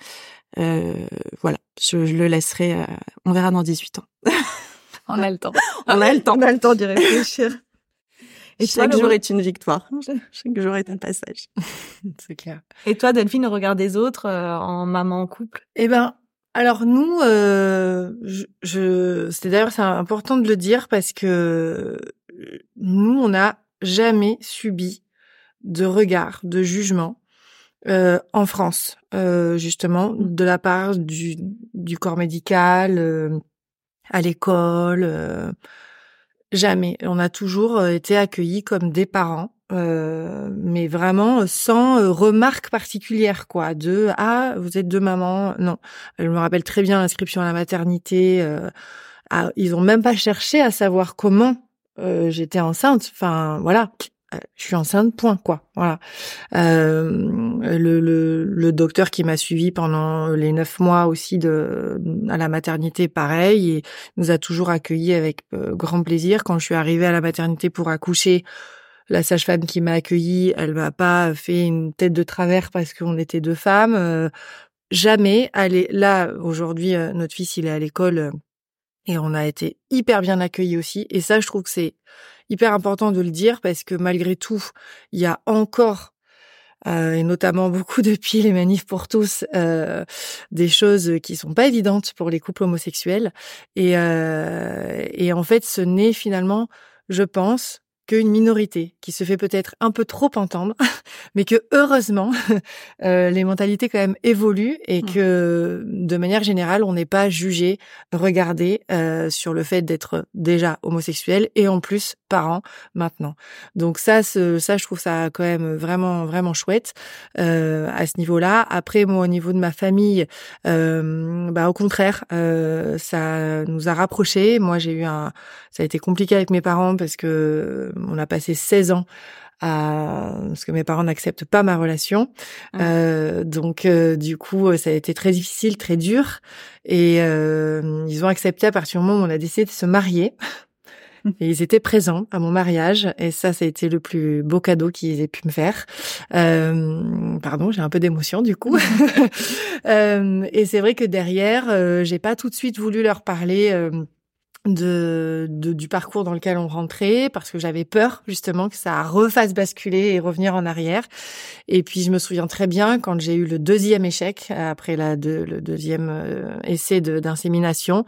euh, voilà, je, le laisserai. Euh, on verra dans 18 ans. on a le temps. (laughs) on a le temps. On a le temps d'y réfléchir. Et chaque jour est une victoire. (laughs) Chaque jour est un passage. (laughs) C'est clair. Et toi, Delphine, regarde des autres euh, en maman en couple? Eh ben, alors nous, euh, je, je c'est d'ailleurs c'est important de le dire parce que nous, on n'a jamais subi de regard, de jugement euh, en France, euh, justement, de la part du, du corps médical, euh, à l'école Jamais. On a toujours euh, été accueillis comme des parents, euh, mais vraiment sans euh, remarque particulière, quoi. De ah, vous êtes deux mamans. Non, je me rappelle très bien l'inscription à la maternité. Euh, ils ont même pas cherché à savoir comment j'étais enceinte. Enfin, voilà. Euh, je suis enceinte, point, quoi. Voilà. Euh, le, le, le, docteur qui m'a suivi pendant les neuf mois aussi de à la maternité, pareil, et nous a toujours accueillis avec euh, grand plaisir. Quand je suis arrivée à la maternité pour accoucher, la sage-femme qui m'a accueillie, elle m'a pas fait une tête de travers parce qu'on était deux femmes. Euh, jamais. Allez, là aujourd'hui, notre fils il est à l'école et on a été hyper bien accueillis aussi. Et ça, je trouve que c'est hyper important de le dire parce que malgré tout, il y a encore euh, et notamment (laughs) beaucoup depuis les manifs pour tous, euh, des choses qui sont pas évidentes pour les couples homosexuels. Et, euh, et en fait, ce n'est finalement, je pense, qu'une minorité qui se fait peut-être un peu trop entendre, (laughs) mais que heureusement (laughs) euh, les mentalités quand même évoluent et mmh. que de manière générale on n'est pas jugé, regardé euh, sur le fait d'être déjà homosexuel et en plus parent maintenant. Donc ça, ça je trouve ça quand même vraiment vraiment chouette euh, à ce niveau-là. Après moi au niveau de ma famille, euh, bah au contraire, euh, ça nous a rapprochés. Moi j'ai eu un, ça a été compliqué avec mes parents parce que on a passé 16 ans à parce que mes parents n'acceptent pas ma relation. Euh, donc du coup, ça a été très difficile, très dur. Et ils ont accepté à partir du moment où on a décidé de se marier. (laughs) Et ils étaient présents à mon mariage et ça, ça a été le plus beau cadeau qu'ils aient pu me faire. Euh, pardon, j'ai un peu d'émotion du coup. (laughs) (laughs) euh, et c'est vrai que derrière, euh, j'ai pas tout de suite voulu leur parler. De, de, du parcours dans lequel on rentrait parce que j'avais peur justement que ça refasse basculer et revenir en arrière. Et puis je me souviens très bien quand j'ai eu le deuxième échec après la le deuxième euh, essai d'insémination,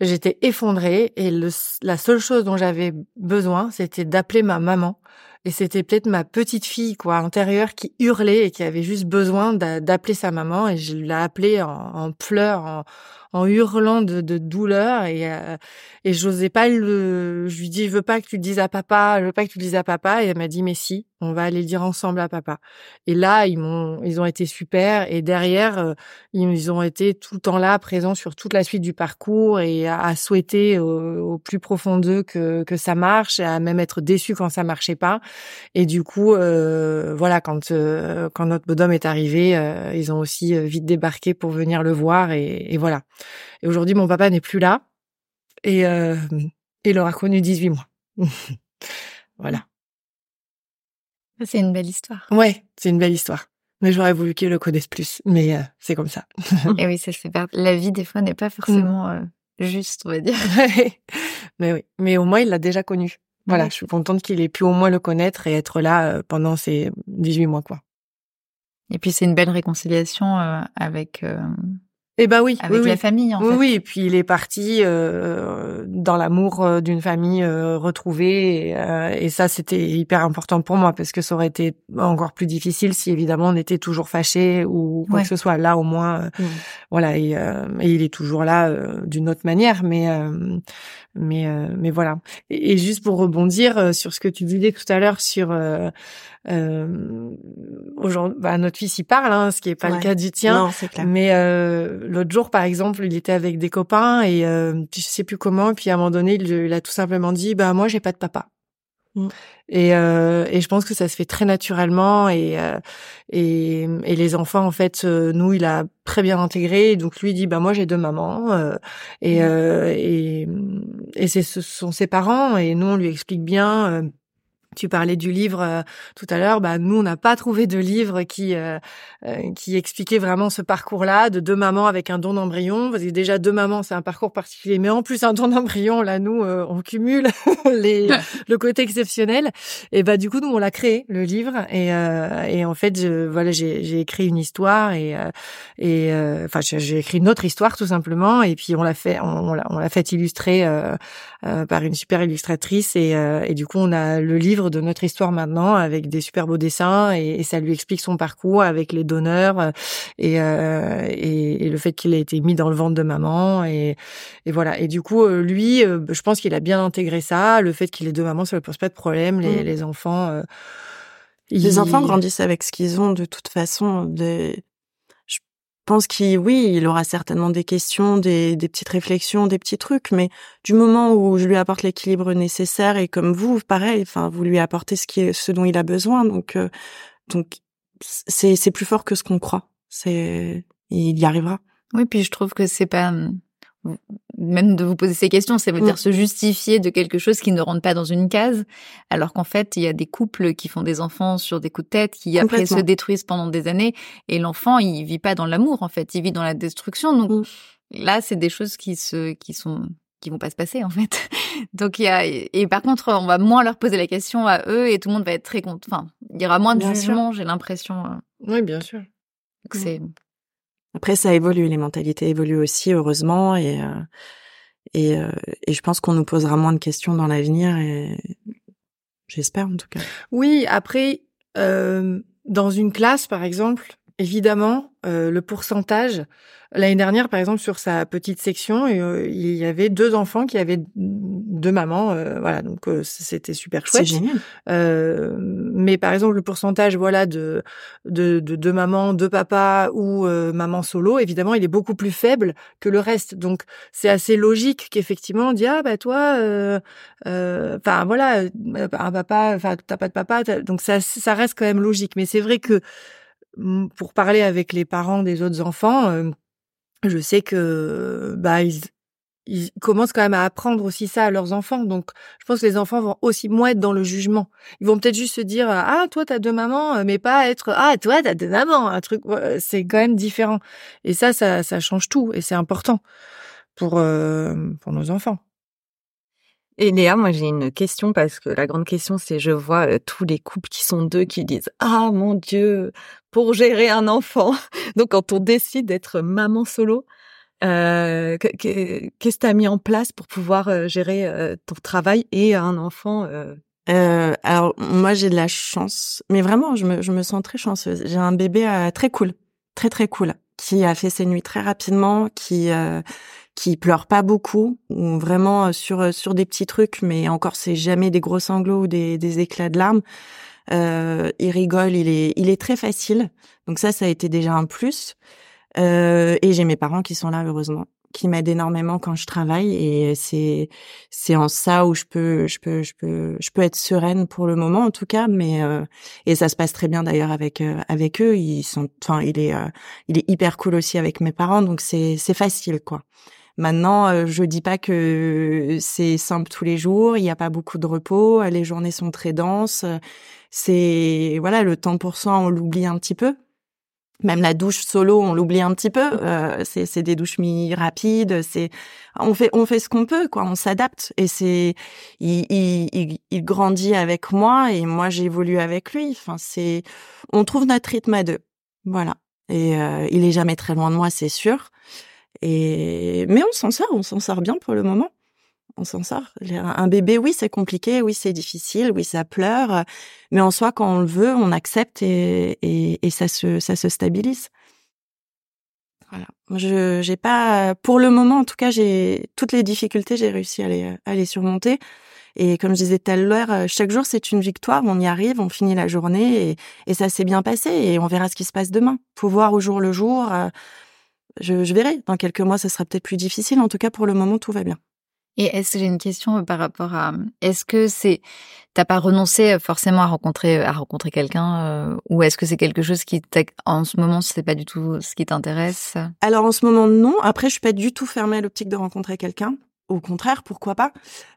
J'étais effondrée et le, la seule chose dont j'avais besoin, c'était d'appeler ma maman. Et c'était peut-être ma petite fille, quoi, intérieure, qui hurlait et qui avait juste besoin d'appeler sa maman. Et je l'ai appelée en, en pleurs, en, en hurlant de, de douleur et euh, et j'osais pas le je lui dis je veux pas que tu le dises à papa je veux pas que tu le dises à papa et elle m'a dit mais si on va aller le dire ensemble à papa. Et là ils m'ont ils ont été super et derrière euh, ils ont été tout le temps là présents sur toute la suite du parcours et à, souhaiter au, plus profond d'eux que que ça marche à même être déçus quand ça marchait pas. Et du coup euh, voilà quand euh, quand notre bonhomme est arrivé ils ont aussi vite débarqué pour venir le voir et, et voilà et aujourd'hui, mon papa n'est plus là. Et euh, il aura connu 18 mois. (laughs) voilà. C'est une belle histoire. Ouais, c'est une belle histoire. Mais j'aurais voulu qu'il le connaisse plus. Mais euh, c'est comme ça. (laughs) et oui, ça fait La vie, des fois, n'est pas forcément euh, juste, on va dire. (laughs) mais oui. Mais au moins, il l'a déjà connu. Voilà, je suis contente qu'il ait pu au moins le connaître et être là pendant ces 18 mois, quoi. Et puis, c'est une belle réconciliation avec eh ben oui, avec la famille en oui, fait. Oui, et puis il est parti euh, dans l'amour euh, d'une famille euh, retrouvée, et, euh, et ça c'était hyper important pour moi parce que ça aurait été encore plus difficile si évidemment on était toujours fâché ou quoi que ce soit. Là au moins, mmh. voilà, et, et, il est toujours là d'une autre manière, mais mais mais voilà. Et, et, juste pour rebondir sur ce que tu disais tout à l'heure sur euh, aujourd'hui, bah, notre fils il parle, hein, ce qui est pas le cas du tien. Non, clair. Mais euh, l'autre jour, par exemple, il était avec des copains et euh, je sais plus comment. Et puis à un moment donné, il, a tout simplement dit, bah moi j'ai pas de papa. Mm. Et, euh, et je pense que ça se fait très naturellement et euh, et, et les enfants en fait euh, nous il a très bien intégré donc lui il dit bah moi j'ai deux mamans euh, et, mm. et et c'est ce sont ses parents et nous on lui explique bien tu parlais du livre euh, tout à l'heure. Bah, nous, on n'a pas trouvé de livre qui euh, euh, qui expliquait vraiment ce parcours-là de deux mamans avec un don d'embryon. Parce que déjà deux mamans, c'est un parcours particulier, mais en plus un don d'embryon, là, nous, on cumule (laughs) les (laughs) le côté exceptionnel. Et bah du coup, nous, on l'a créé le livre. Et et en fait, je, voilà, j'ai j'ai écrit une histoire et et enfin j'ai écrit une autre histoire tout simplement. Et puis on l'a fait on, on l'a fait illustrer par une super illustratrice. Et et du coup, on a le livre de notre histoire maintenant avec des super beaux dessins et, ça lui explique son parcours avec les donneurs euh, euh, et, et, le fait qu'il a été mis dans le ventre de maman et, et voilà. Et du coup, euh, lui, je pense qu'il a bien intégré ça. Le fait qu'il ait deux mamans, ça ne pose pas de problème. Les, mm. les enfants. Les enfants grandissent avec ce qu'ils ont de toute façon. Des pense qu'il, oui, il aura certainement des questions, des, des, petites réflexions, des petits trucs, mais du moment où je lui apporte l'équilibre nécessaire et comme vous, pareil, enfin, vous lui apportez ce qui est, ce dont il a besoin, donc, euh, donc, c'est, c'est plus fort que ce qu'on croit. C'est, il y arrivera. Oui, puis je trouve que c'est pas, même de vous poser ces questions, ça veut dire se justifier de quelque chose qui ne rentre pas dans une case, alors qu'en fait, il y a des couples qui font des enfants sur des coups de tête, qui après se détruisent pendant des années, et l'enfant, il vit pas dans l'amour, en fait, il vit dans la destruction. Donc mm. là, c'est des choses qui se, qui sont, qui vont pas se passer, en fait. (laughs) Donc il y a, et par contre, on va moins leur poser la question à eux, et tout le monde va être très content. Enfin, il y aura moins de jugement, j'ai l'impression. Euh. Oui, bien sûr. Mm. c'est après, ça évolue, les mentalités évoluent aussi, heureusement, et euh, et, euh, et je pense qu'on nous posera moins de questions dans l'avenir, et j'espère en tout cas. Oui, après, euh, dans une classe, par exemple, évidemment, euh, le pourcentage. L'année dernière, par exemple, sur sa petite section, euh, il y avait deux enfants qui avaient deux mamans. Euh, voilà, donc c'était super chouette. C'est génial. mais par exemple, le pourcentage, voilà, de de de deux mamans, deux papas ou maman solo, évidemment, il est beaucoup plus faible que le reste. Donc c'est assez logique qu'effectivement, on dit ah bah toi, enfin voilà, un papa, enfin t'as pas de papa, donc ça ça reste quand même logique. Mais c'est vrai que pour parler avec les parents des autres enfants, euh, je sais que bah ils, ils commencent quand même à apprendre aussi ça à leurs enfants. Donc, je pense que les enfants vont aussi moins être dans le jugement. Ils vont peut-être juste se dire ah toi t'as deux mamans, mais pas être ah toi t'as deux mamans. Un truc, c'est quand même différent. Et ça, ça, ça change tout et c'est important pour euh, pour nos enfants. Et Léa, moi j'ai une question parce que la grande question c'est je vois euh, tous les couples qui sont deux qui disent ah mon dieu pour gérer un enfant. (laughs) Donc quand on décide d'être maman solo, euh, qu'est-ce que tu as mis en place pour pouvoir euh, gérer ton travail et un enfant Alors moi j'ai de la chance, mais vraiment je me, je me sens très chanceuse. J'ai un bébé très cool, très très cool, qui a fait ses nuits très rapidement, qui qui pleure pas beaucoup ou vraiment euh, sur euh, sur des petits trucs mais encore c'est jamais des gros sanglots ou des, des éclats de larmes. Euh, il rigole il est il est très facile. Donc ça ça a été déjà un plus. Euh, et j'ai mes parents qui sont là heureusement qui m'aident énormément quand je travaille. Et c'est c'est en ça où je peux je peux je peux je peux être sereine pour le moment en tout cas. Mais euh, et ça se passe très bien d'ailleurs avec avec eux. Ils sont enfin il est il est hyper cool aussi avec mes parents. Donc c'est c'est facile quoi Maintenant, euh, je dis pas que c'est simple tous les jours. Il n'y a pas beaucoup de repos. Les journées sont très denses. C'est voilà, le temps pour soi, on l'oublie un petit peu. Même la douche solo, on l'oublie un petit peu. Euh, c'est des douches mi rapides. C'est on fait on fait ce qu'on peut, quoi. On s'adapte et c'est il, il, il, grandit avec moi et moi j'évolue avec lui. Enfin c'est on trouve notre rythme à deux. Voilà. Et euh, il est jamais très loin de moi, c'est sûr. Et mais on s'en sort, on s'en sort bien pour le moment. On s'en sort. Un bébé, oui, c'est compliqué, oui, c'est difficile, oui, ça pleure, mais en soi, quand on le veut, on accepte et, et, et ça se ça se stabilise. Voilà. Je j'ai pas pour le moment en tout cas, j'ai toutes les difficultés, j'ai réussi à les à les surmonter. Et comme je disais tout à l'heure, chaque jour c'est une victoire. On y arrive, on finit la journée et, et ça s'est bien passé. Et on verra ce qui se passe demain. Faut voir au jour le jour je, je verrai. Dans quelques mois, ça sera peut-être plus difficile. En tout cas, pour le moment, tout va bien. Et est-ce que j'ai une question euh, par rapport à est-ce que c'est t'as pas renoncé euh, forcément à rencontrer à rencontrer quelqu'un euh, ou est-ce que c'est quelque chose qui en ce moment c'est pas du tout ce qui t'intéresse? Alors en ce moment non. Après je suis pas du tout fermée à l'optique de rencontrer quelqu'un. Au contraire, pourquoi pas?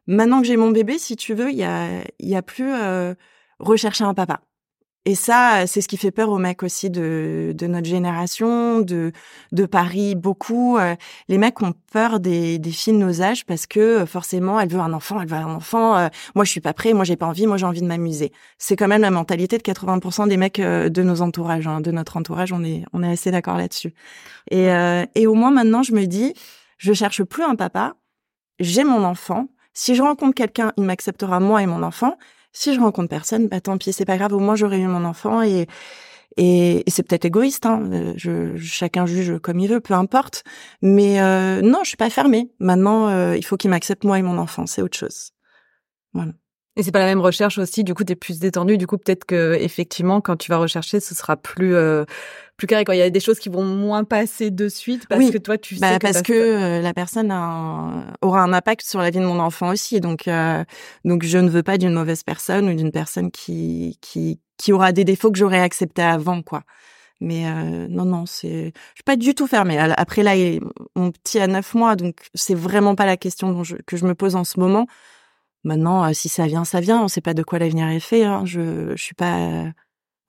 Maintenant que j'ai mon bébé, si tu veux, il y a il y a plus euh, rechercher un papa. Et ça, c'est ce qui fait peur aux mecs aussi de, de notre génération, de, de Paris, beaucoup. Euh, les mecs ont peur des, des filles de nos âges parce que euh, forcément, elle veut un enfant, elle veut un enfant. Euh, moi, je suis pas prêt, moi, j'ai pas envie, moi, j'ai envie de m'amuser. C'est quand même la mentalité de 80% des mecs de nos entourages, hein, de notre entourage. On est, on est assez d'accord là-dessus. Et, et au moins maintenant, je me dis, je cherche plus un papa, j'ai mon enfant. Si je rencontre quelqu'un, il m'acceptera moi et mon enfant. Si je rencontre personne, bah tant pis, c'est pas grave. Au moins j'aurai eu mon enfant et et, c'est peut-être égoïste. Hein, euh, je, chacun juge comme il veut, peu importe. Mais euh, non, je suis pas fermée. Maintenant, euh, il faut qu'il m'accepte moi et mon enfant. C'est autre chose. Voilà. Et c'est pas la même recherche aussi. Du coup, t'es plus détendu. Du coup, peut-être que effectivement, quand tu vas rechercher, ce sera plus euh, plus carré. Quand il y a des choses qui vont moins passer de suite, parce que toi, tu bah, sais que parce que euh, la personne aura un impact sur la vie de mon enfant aussi. Donc, euh, donc, je ne veux pas d'une mauvaise personne ou d'une personne qui qui qui aura des défauts que j'aurais acceptés avant, quoi. Mais non, non, c'est, je suis pas du tout fermée. Après là, il mon petit a neuf mois, donc c'est vraiment pas la question dont je, que je me pose en ce moment. Maintenant, euh, si ça vient, ça vient. On sait pas de quoi l'avenir est fait. Hein. Je, je suis pas.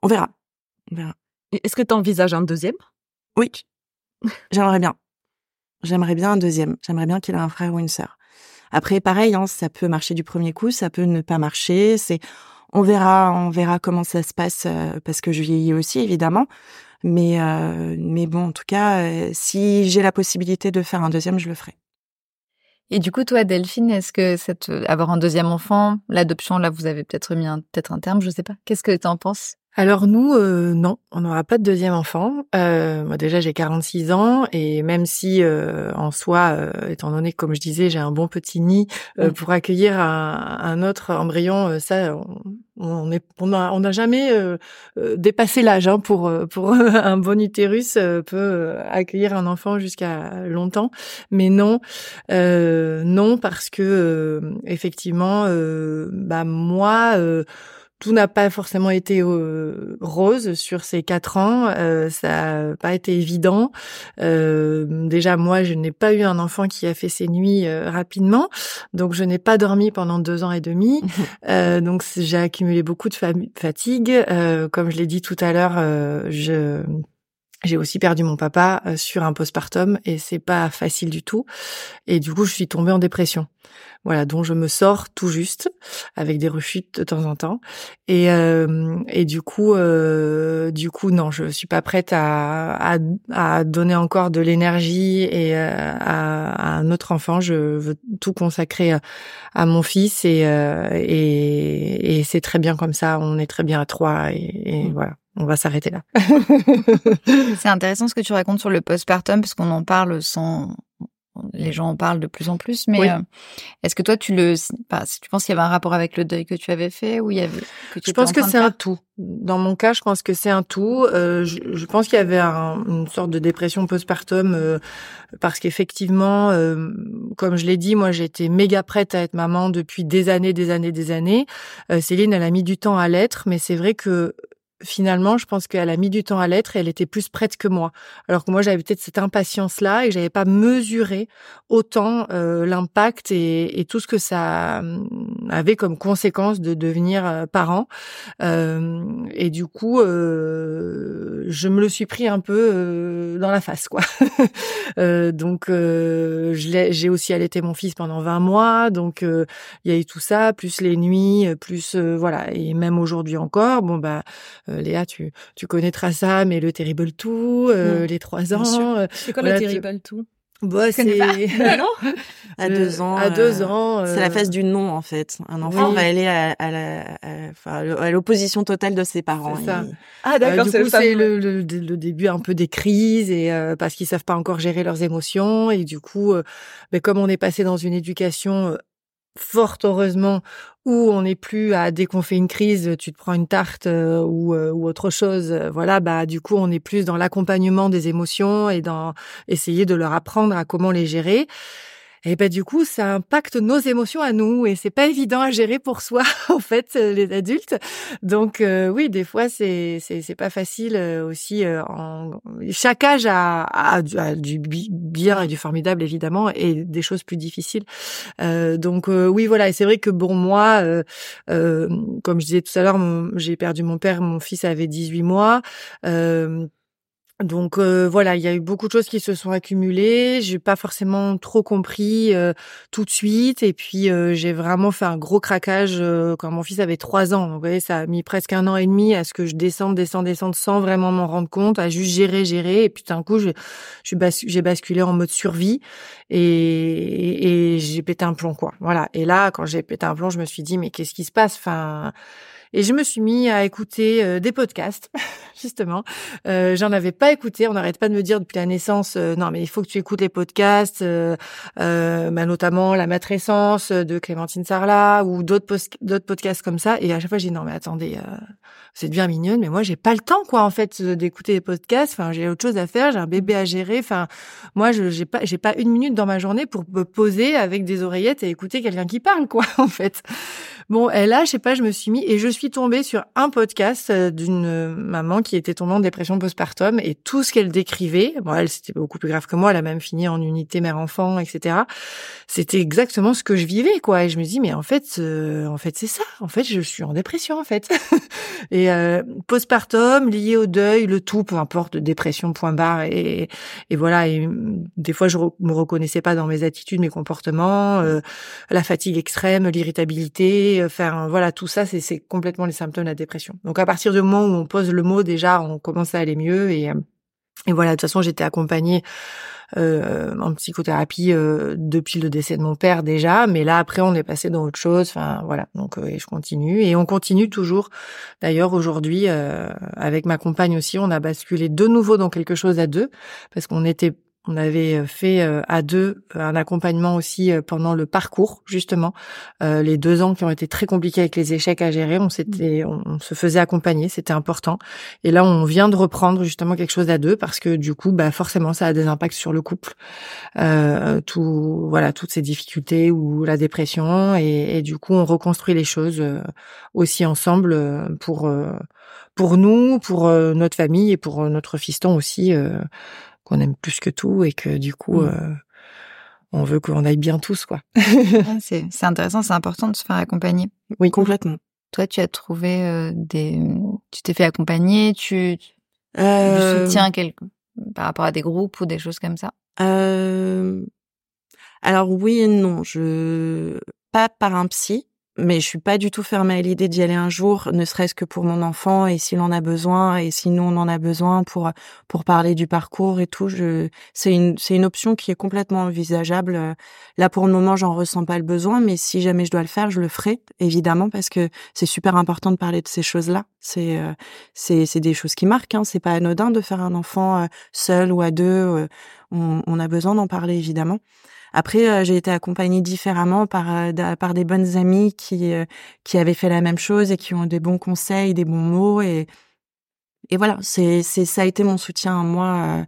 On verra. On verra. Est-ce que tu envisages un deuxième? Oui. J'aimerais bien. J'aimerais bien un deuxième. J'aimerais bien qu'il ait un frère ou une sœur. Après, pareil, hein, ça peut marcher du premier coup, ça peut ne pas marcher. C'est, on verra, on verra comment ça se passe euh, parce que je vieillis aussi évidemment. Mais, euh, mais bon, en tout cas, si j'ai la possibilité de faire un deuxième, je le ferai. Et du coup, toi, Delphine, est-ce que cette, avoir un deuxième enfant, l'adoption, là, vous avez peut-être mis un, peut-être un terme, je sais pas. Qu'est-ce que tu en penses? Alors nous, euh, non, on n'aura pas de deuxième enfant. Euh, moi déjà j'ai 46 ans et même si euh, en soi, euh, étant donné que comme je disais j'ai un bon petit nid euh, pour accueillir un, un autre embryon, ça on est, on n'a on a jamais dépassé l'âge hein, pour pour (laughs) un bon utérus peut accueillir un enfant jusqu'à longtemps, mais non, non parce que effectivement, bah moi tout n'a pas forcément été euh, rose sur ces quatre ans. Euh, ça n'a pas été évident. Euh, déjà, moi, je n'ai pas eu un enfant qui a fait ses nuits rapidement, donc je n'ai pas dormi pendant deux ans et demi. donc j'ai accumulé beaucoup de fatigue. comme je l'ai dit tout à l'heure, je j'ai aussi perdu mon papa sur un postpartum et c'est pas facile du tout. Et du coup, je suis tombée en dépression voilà, dont je me sors tout juste, avec des rechutes de temps en temps. Et, euh, et du coup, euh, du coup, non, je suis pas prête à, à, à donner encore de l'énergie et euh, à, à, un autre enfant. Je veux tout consacrer à, mon fils et, et, et c'est très bien comme ça. On est très bien à trois et, et mmh. voilà on va s'arrêter là. (laughs) c'est intéressant ce que tu racontes sur le postpartum parce qu'on en parle sans les gens en parlent de plus en plus, mais euh, est-ce que toi tu le, bah, tu penses qu'il y avait un rapport avec le deuil que tu avais fait ou il y avait que tu Je pense que c'est un tout. Dans mon cas, je pense que c'est un tout. Euh, je, pense qu'il y avait une sorte de dépression postpartum euh, parce qu'effectivement, comme je l'ai dit, moi j'étais méga prête à être maman depuis des années, des années, des années. Céline, elle a mis du temps à l'être, mais c'est vrai que finalement, je pense qu'elle a mis du temps à l'être et elle était plus prête que moi. Alors que moi, j'avais peut-être cette impatience-là et j'avais pas mesuré autant euh, l'impact et, et, tout ce que ça hum, avait comme conséquence de devenir euh, parent. Euh, et du coup, euh, je me le suis pris un peu euh, dans la face, quoi. (laughs) donc, j'ai aussi allaité mon fils pendant 20 mois, donc il y a eu tout ça, plus les nuits, plus voilà, et même aujourd'hui encore, bon bah euh, Léa, tu, tu connaîtras ça, mais le Terrible Two, euh, les trois ans. Euh, c'est quoi le Terrible Two bah, c'est (laughs) (laughs) à deux ans. À deux ans. C'est la phase du non en fait. Un enfant va aller à, à l'opposition totale de ses parents. Ça. Ah d'accord. c'est le, le, le, début un peu des crises et parce qu'ils savent pas encore gérer leurs émotions et du coup, ben, comme on est passé dans une éducation fort heureusement on n'est plus à dès qu'on fait une crise, tu te prends une tarte euh, ou, euh, ou autre chose. Euh, voilà, bah du coup on est plus dans l'accompagnement des émotions et dans essayer de leur apprendre à comment les gérer et ben du coup ça impacte nos émotions à nous et c'est pas évident à gérer pour (laughs) soi en fait euh, les adultes. Donc euh, oui des fois c'est c'est pas facile euh, aussi en chaque âge a, a, du bien et du formidable évidemment et des choses plus difficiles. Donc oui voilà et c'est vrai que bon moi comme je disais tout à l'heure j'ai perdu mon père mon fils avait 18 mois donc euh, voilà, il y a eu beaucoup de choses qui se sont accumulées. J'ai pas forcément trop compris euh, tout de suite, et puis euh, j'ai vraiment fait un gros craquage quand mon fils avait trois ans. Vous voyez, ça a mis presque un an et demi à ce que je descende, descende, descende sans vraiment m'en rendre compte, à juste gérer, gérer. Et puis d'un coup, j'ai j'ai basculé en mode survie et, et j'ai pété un plomb quoi. Voilà. Et là, quand j'ai pété un plomb, je me suis dit mais qu'est-ce qui se passe? Enfin et je me suis mis à écouter euh, des podcasts, (laughs) justement. Euh, J'en avais pas écouté. On n'arrête pas de me dire depuis la naissance, euh, non, mais il faut que tu écoutes les podcasts, euh, euh bah, notamment La matrescence de Clémentine Sarlat ou d'autres podcasts comme ça. Et à chaque fois, j'ai dit non, mais attendez, c'est bien mignonne, mais moi, j'ai pas le temps, quoi, en fait, d'écouter les podcasts. Enfin, j'ai autre chose à faire. J'ai un bébé à gérer. Enfin, moi, je j'ai pas j'ai pas une minute dans ma journée pour me poser avec des oreillettes et écouter quelqu'un qui parle, quoi, (laughs) en fait. Bon, et là, je sais pas, je me suis mis et je suis tombée sur un podcast euh, d'une maman qui était tombée en dépression postpartum et tout ce qu'elle décrivait, bon, elle c'était beaucoup plus grave que moi, elle a même fini en unité mère-enfant, etc. C'était exactement ce que je vivais, quoi. Et je me dis, mais en fait, euh, en fait, c'est ça. En fait, je suis en dépression, en fait. (laughs) et euh, postpartum lié au deuil, le tout, peu importe, dépression, point barre. Et, et voilà. Et mm, des fois, je me reconnaissais pas dans mes attitudes, mes comportements, la fatigue extrême, l'irritabilité faire voilà tout ça c'est complètement les symptômes de la dépression. Donc à partir du moment où on pose le mot déjà on commence à aller mieux et euh, et voilà de toute façon j'étais accompagnée euh, en psychothérapie euh, depuis le décès de mon père déjà, mais là après on est passé dans autre chose. Enfin voilà, donc euh, je continue et on continue toujours. D'ailleurs aujourd'hui avec ma compagne aussi, on a basculé de nouveau dans quelque chose à deux parce qu'on était on avait euh, fait euh, à deux euh, un accompagnement aussi pendant le parcours, justement. les deux ans qui ont été très compliqués avec les échecs à gérer, on s'était, on, se faisait accompagner, c'était important. Et là, on vient de reprendre justement quelque chose à deux parce que du coup, bah forcément, ça a des impacts sur le couple, euh, tout, voilà, toutes ces difficultés ou la dépression, et, et du coup, on reconstruit les choses aussi ensemble pour pour nous, pour notre famille et pour notre fiston aussi qu'on aime plus que tout et que du coup, mmh. euh, on veut qu'on aille bien tous, quoi. (laughs) c'est, intéressant, c'est important de se faire accompagner. Oui, complètement. Toi, tu as trouvé euh, des, tu t'es fait accompagner, tu, euh... soutiens quelque... par rapport à des groupes ou des choses comme ça? Euh... Alors oui et non, je pas par un psy, mais je suis pas du tout fermée à l'idée d'y aller un jour, ne serait-ce que pour mon enfant et s'il en a besoin et si nous on en a besoin pour pour parler du parcours et tout. Je c'est une c'est une option qui est complètement envisageable. Là pour le moment j'en ressens pas le besoin, mais si jamais je dois le faire, je le ferai évidemment parce que c'est super important de parler de ces choses-là. C'est euh, c'est c'est des choses qui marquent. Hein. C'est pas anodin de faire un enfant euh, seul ou à deux. Euh, on, on a besoin d'en parler évidemment. Après, euh, j'ai été accompagnée différemment par euh, par des bonnes amies qui euh, qui avaient fait la même chose et qui ont des bons conseils, des bons mots et et voilà, c'est c'est ça a été mon soutien à moi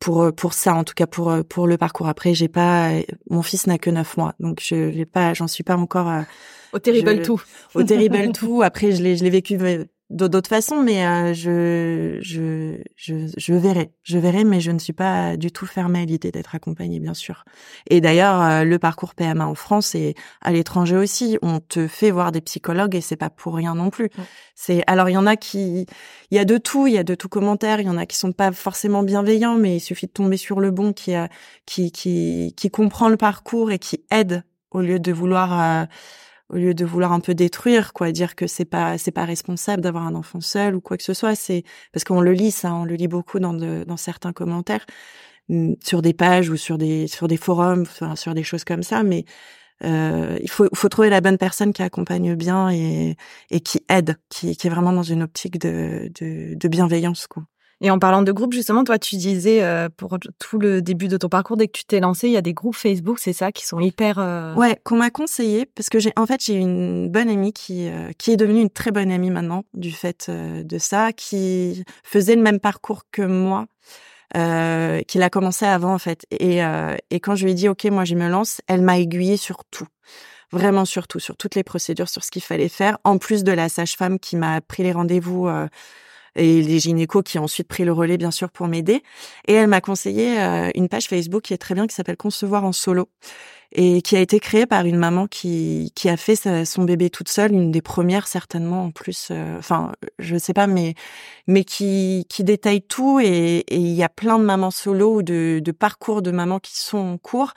pour pour ça en tout cas pour pour le parcours. Après, j'ai pas mon fils n'a que neuf mois, donc je j'ai pas j'en suis pas encore au terrible tout. Au terrible tout. Après, je l'ai je l'ai vécu d'autres façons, mais euh, je, je, je, je verrai. Je verrai, mais je ne suis pas du tout fermée à l'idée d'être accompagnée, bien sûr. Et d'ailleurs, euh, le parcours PMA en France et à l'étranger aussi, on te fait voir des psychologues et c'est pas pour rien non plus. C'est alors il y en a qui, il y a de tout, il y a de tout commentaire, il y en a qui sont pas forcément bienveillants, mais il suffit de tomber sur le bon qui a, qui, qui, qui comprend le parcours et qui aide au lieu de vouloir euh, au lieu de vouloir un peu détruire, quoi, dire que c'est pas c'est pas responsable d'avoir un enfant seul ou quoi que ce soit, c'est parce qu'on le lit ça, on le lit beaucoup dans de, dans certains commentaires mm, sur des pages ou sur des sur des forums, enfin, sur des choses comme ça, mais euh, il faut, faut trouver la bonne personne qui accompagne bien et, et qui aide, qui, qui est vraiment dans une optique de, de, de bienveillance. Quoi. Et en parlant de groupe, justement, toi, tu disais euh, pour tout le début de ton parcours, dès que tu t'es lancé, il y a des groupes Facebook, c'est ça, qui sont hyper. Euh... Ouais, qu'on m'a conseillé parce que j'ai, en fait, j'ai une bonne amie qui euh, qui est devenue une très bonne amie maintenant du fait euh, de ça, qui faisait le même parcours que moi. Euh, qu'il a commencé avant en fait et, et quand je lui ai dit ok moi je me lance elle m'a aiguillée sur tout vraiment sur tout sur toutes les procédures sur ce qu'il fallait faire en plus de la sage-femme qui m'a pris les rendez-vous et les gynécos qui ont ensuite pris le relais bien sûr pour m'aider. Et elle m'a conseillé euh, une page Facebook qui est très bien qui s'appelle Concevoir en solo et qui a été créée par une maman qui qui a fait son bébé toute seule, une des premières certainement en plus. Euh, enfin, je sais pas, mais mais qui qui détaille tout et il y a plein de mamans solo ou de, de parcours de mamans qui sont en cours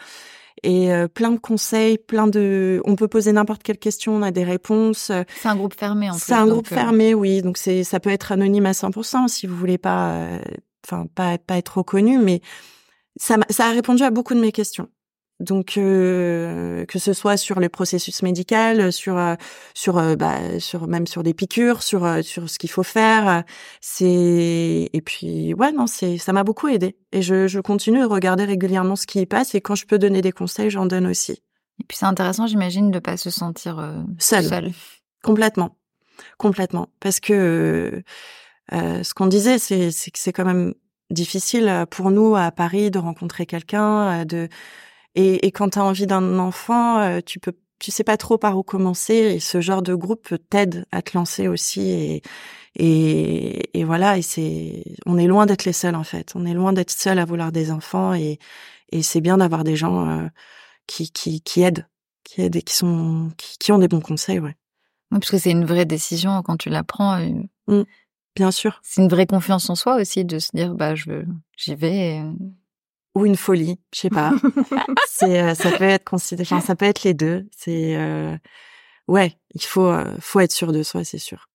et euh, plein de conseils, plein de. On peut poser n'importe quelle question, on a des réponses. C'est un groupe fermé en C'est un groupe euh, fermé, oui. Donc c'est ça peut être anonyme à 100% si vous voulez pas, euh, enfin pas pas être reconnu, mais ça ça a répondu à beaucoup de mes questions. Donc euh, que ce soit sur le processus médical, sur sur bah, sur même sur des piqûres, sur sur ce qu'il faut faire, c'est et puis ouais non c'est ça m'a beaucoup aidé et je, je continue de regarder régulièrement ce qui y passe et quand je peux donner des conseils j'en donne aussi. Et puis c'est intéressant j'imagine de pas se sentir euh, seul. seul. Complètement, complètement parce que euh, ce qu'on disait c'est c'est que c'est quand même difficile pour nous à Paris de rencontrer quelqu'un de et, et quand tu as envie d'un enfant, euh, tu peux tu sais pas trop par où commencer et ce genre de groupe t'aide à te lancer aussi et et, et voilà et c'est on est loin d'être les seuls en fait. On est loin d'être seuls à vouloir des enfants et et c'est bien d'avoir des gens euh, qui qui qui aident qui aident et qui sont qui, qui ont des bons conseils ouais. Oui, parce que c'est une vraie décision quand tu la prends euh, mmh. bien sûr. c'est une vraie confiance en soi aussi de se dire bah je j'y vais et ou une folie, je sais pas. (laughs) c'est euh, ça peut être considéré, enfin, ça peut être les deux. C'est euh, ouais, il faut euh, faut être sûr de soi, c'est sûr.